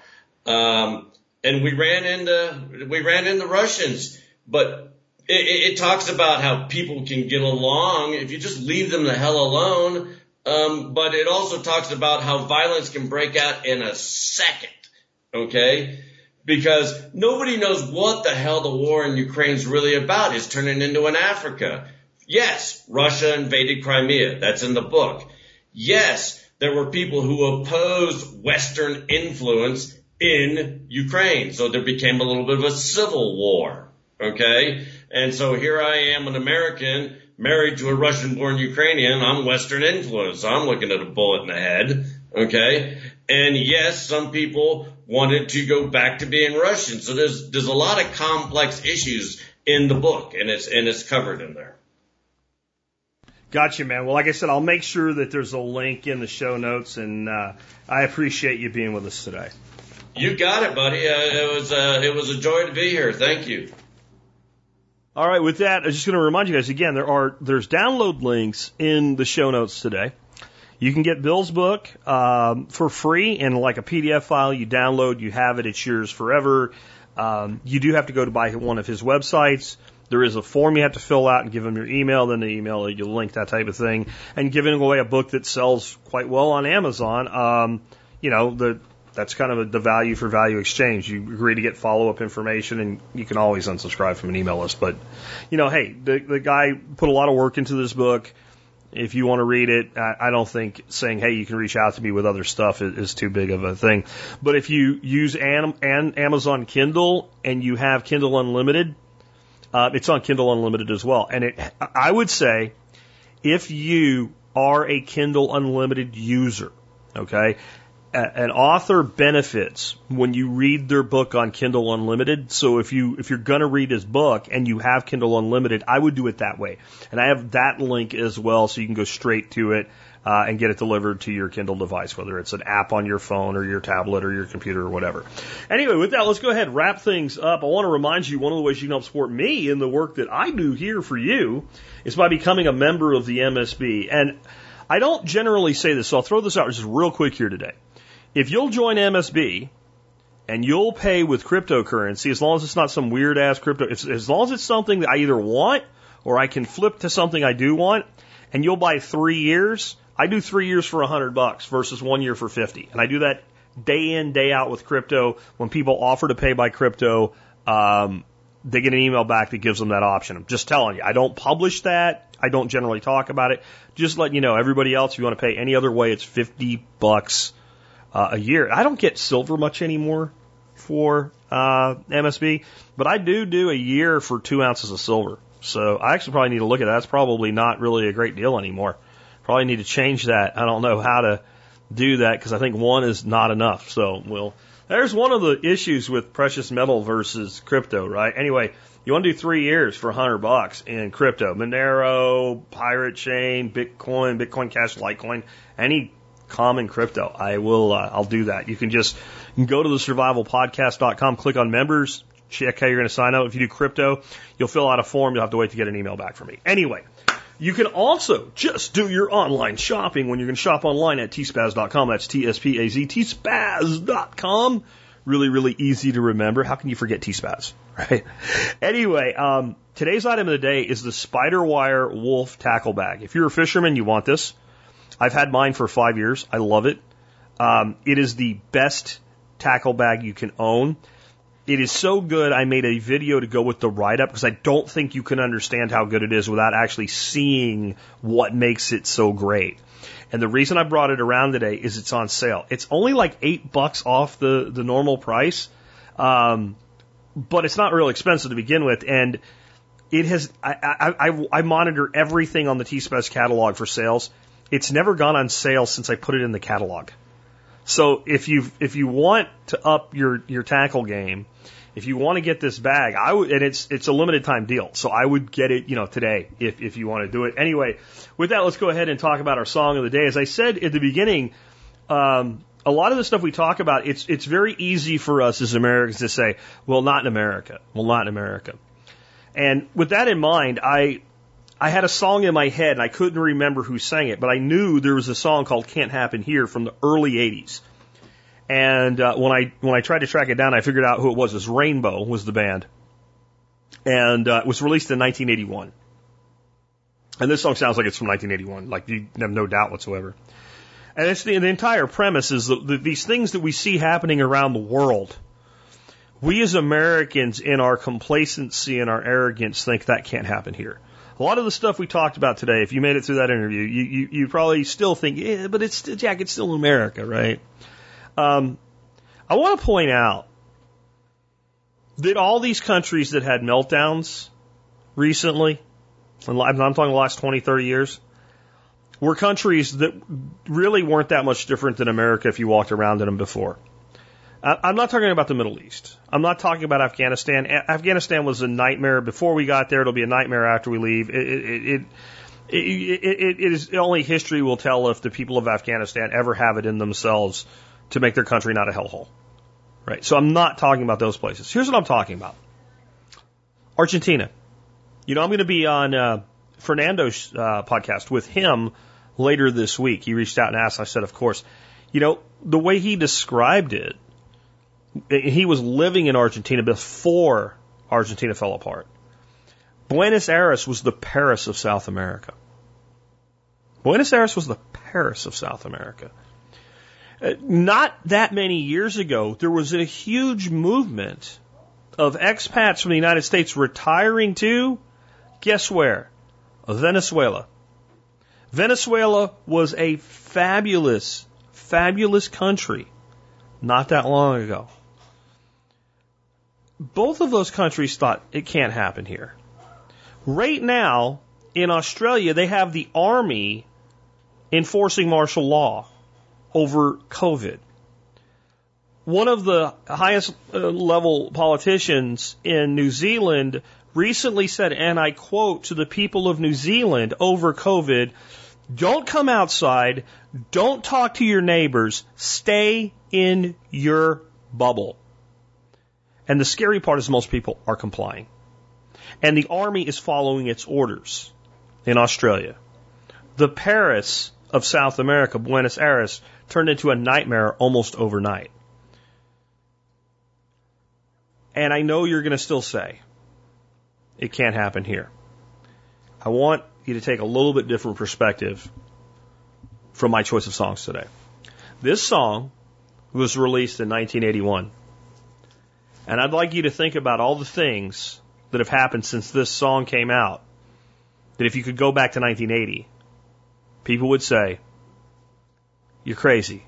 um, and we ran into, we ran into Russians, but it, it, talks about how people can get along if you just leave them the hell alone. Um, but it also talks about how violence can break out in a second. Okay because nobody knows what the hell the war in Ukraine is really about. It's turning into an Africa. Yes, Russia invaded Crimea. That's in the book. Yes, there were people who opposed Western influence in Ukraine. So there became a little bit of a civil war. Okay. And so here I am, an American married to a Russian born Ukrainian. I'm Western influence. I'm looking at a bullet in the head. Okay. And yes, some people wanted to go back to being Russian. So there's, there's a lot of complex issues in the book and it's, and it's covered in there. Gotcha, man. Well, like I said, I'll make sure that there's a link in the show notes, and uh, I appreciate you being with us today. You got it, buddy. Uh, it was uh, it was a joy to be here. Thank you. All right, with that, I'm just going to remind you guys again. There are there's download links in the show notes today. You can get Bill's book um, for free in like a PDF file. You download, you have it, it's yours forever. Um, you do have to go to buy one of his websites. There is a form you have to fill out and give them your email, then the email you link that type of thing. And giving away a book that sells quite well on Amazon, um, you know, the that's kind of a, the value for value exchange. You agree to get follow up information, and you can always unsubscribe from an email list. But you know, hey, the the guy put a lot of work into this book. If you want to read it, I, don't think saying, hey, you can reach out to me with other stuff is, is too big of a thing. But if you use An, An, Amazon Kindle and you have Kindle Unlimited, uh, it's on Kindle Unlimited as well. And it, I would say if you are a Kindle Unlimited user, okay, an author benefits when you read their book on Kindle Unlimited. So if you if you're going to read his book and you have Kindle Unlimited, I would do it that way. And I have that link as well, so you can go straight to it uh, and get it delivered to your Kindle device, whether it's an app on your phone or your tablet or your computer or whatever. Anyway, with that, let's go ahead and wrap things up. I want to remind you one of the ways you can help support me in the work that I do here for you is by becoming a member of the MSB. And I don't generally say this, so I'll throw this out just real quick here today. If you'll join MSB and you'll pay with cryptocurrency, as long as it's not some weird ass crypto, as long as it's something that I either want or I can flip to something I do want, and you'll buy three years, I do three years for a hundred bucks versus one year for 50. And I do that day in, day out with crypto. When people offer to pay by crypto, um, they get an email back that gives them that option. I'm just telling you, I don't publish that. I don't generally talk about it. Just let you know, everybody else, if you want to pay any other way, it's 50 bucks uh, a year. I don't get silver much anymore for uh, MSB, but I do do a year for two ounces of silver. So I actually probably need to look at that. That's probably not really a great deal anymore. Probably need to change that. I don't know how to do that because I think one is not enough. So we'll. There's one of the issues with precious metal versus crypto, right? Anyway, you want to do three years for a hundred bucks in crypto, Monero, Pirate Chain, Bitcoin, Bitcoin Cash, Litecoin, any common crypto. I will, uh, I'll do that. You can just go to the survivalpodcast.com, click on members, check how you're going to sign up. If you do crypto, you'll fill out a form. You'll have to wait to get an email back from me. Anyway, you can also just do your online shopping when you're going to shop online at tspaz.com. That's T-S-P-A-Z, tspaz.com. Really, really easy to remember. How can you forget T-Spaz, *laughs* right? Anyway, um, today's item of the day is the Spider Wire Wolf Tackle Bag. If you're a fisherman, you want this. I've had mine for five years. I love it. Um, it is the best tackle bag you can own. It is so good. I made a video to go with the write up because I don't think you can understand how good it is without actually seeing what makes it so great. And the reason I brought it around today is it's on sale. It's only like eight bucks off the, the normal price. Um, but it's not real expensive to begin with. And it has, I, I, I, I monitor everything on the T-Spaz catalog for sales. It's never gone on sale since I put it in the catalog. So if you if you want to up your your tackle game, if you want to get this bag, I would, and it's it's a limited time deal, so I would get it, you know, today if if you want to do it. Anyway, with that, let's go ahead and talk about our song of the day. As I said at the beginning, um, a lot of the stuff we talk about, it's it's very easy for us as Americans to say, well, not in America, well, not in America. And with that in mind, I I had a song in my head and I couldn't remember who sang it, but I knew there was a song called "Can't Happen Here" from the early '80s. And uh, when I when I tried to track it down, I figured out who it was. It was Rainbow was the band, and uh, it was released in 1981. And this song sounds like it's from 1981, like you have no doubt whatsoever. And it's the, the entire premise is that the, these things that we see happening around the world. We as Americans, in our complacency and our arrogance, think that can't happen here. A lot of the stuff we talked about today, if you made it through that interview, you, you, you probably still think, yeah, but it's Jack, it's still America, right? Um, I want to point out that all these countries that had meltdowns recently, and I'm talking the last 20, 30 years, were countries that really weren't that much different than America if you walked around in them before. I'm not talking about the Middle East. I'm not talking about Afghanistan. Afghanistan was a nightmare before we got there. It'll be a nightmare after we leave. It, it, it, it, it is only history will tell if the people of Afghanistan ever have it in themselves to make their country not a hellhole. Right. So I'm not talking about those places. Here's what I'm talking about. Argentina. You know, I'm going to be on uh, Fernando's uh, podcast with him later this week. He reached out and asked. I said, of course. You know, the way he described it he was living in Argentina before Argentina fell apart. Buenos Aires was the Paris of South America. Buenos Aires was the Paris of South America. Uh, not that many years ago, there was a huge movement of expats from the United States retiring to, guess where? Venezuela. Venezuela was a fabulous, fabulous country not that long ago both of those countries thought it can't happen here. Right now, in Australia, they have the army enforcing martial law over COVID. One of the highest uh, level politicians in New Zealand recently said, and I quote to the people of New Zealand over COVID, don't come outside, don't talk to your neighbors, stay in your bubble. And the scary part is most people are complying. And the army is following its orders in Australia. The Paris of South America, Buenos Aires, turned into a nightmare almost overnight. And I know you're going to still say, it can't happen here. I want you to take a little bit different perspective from my choice of songs today. This song was released in 1981. And I'd like you to think about all the things that have happened since this song came out. That if you could go back to 1980, people would say, You're crazy.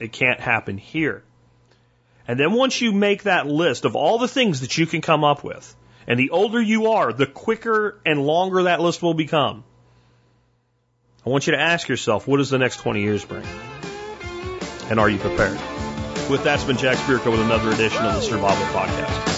It can't happen here. And then once you make that list of all the things that you can come up with, and the older you are, the quicker and longer that list will become. I want you to ask yourself, what does the next 20 years bring? And are you prepared? With that, it's been Jack Spirko with another edition of the Survival Podcast.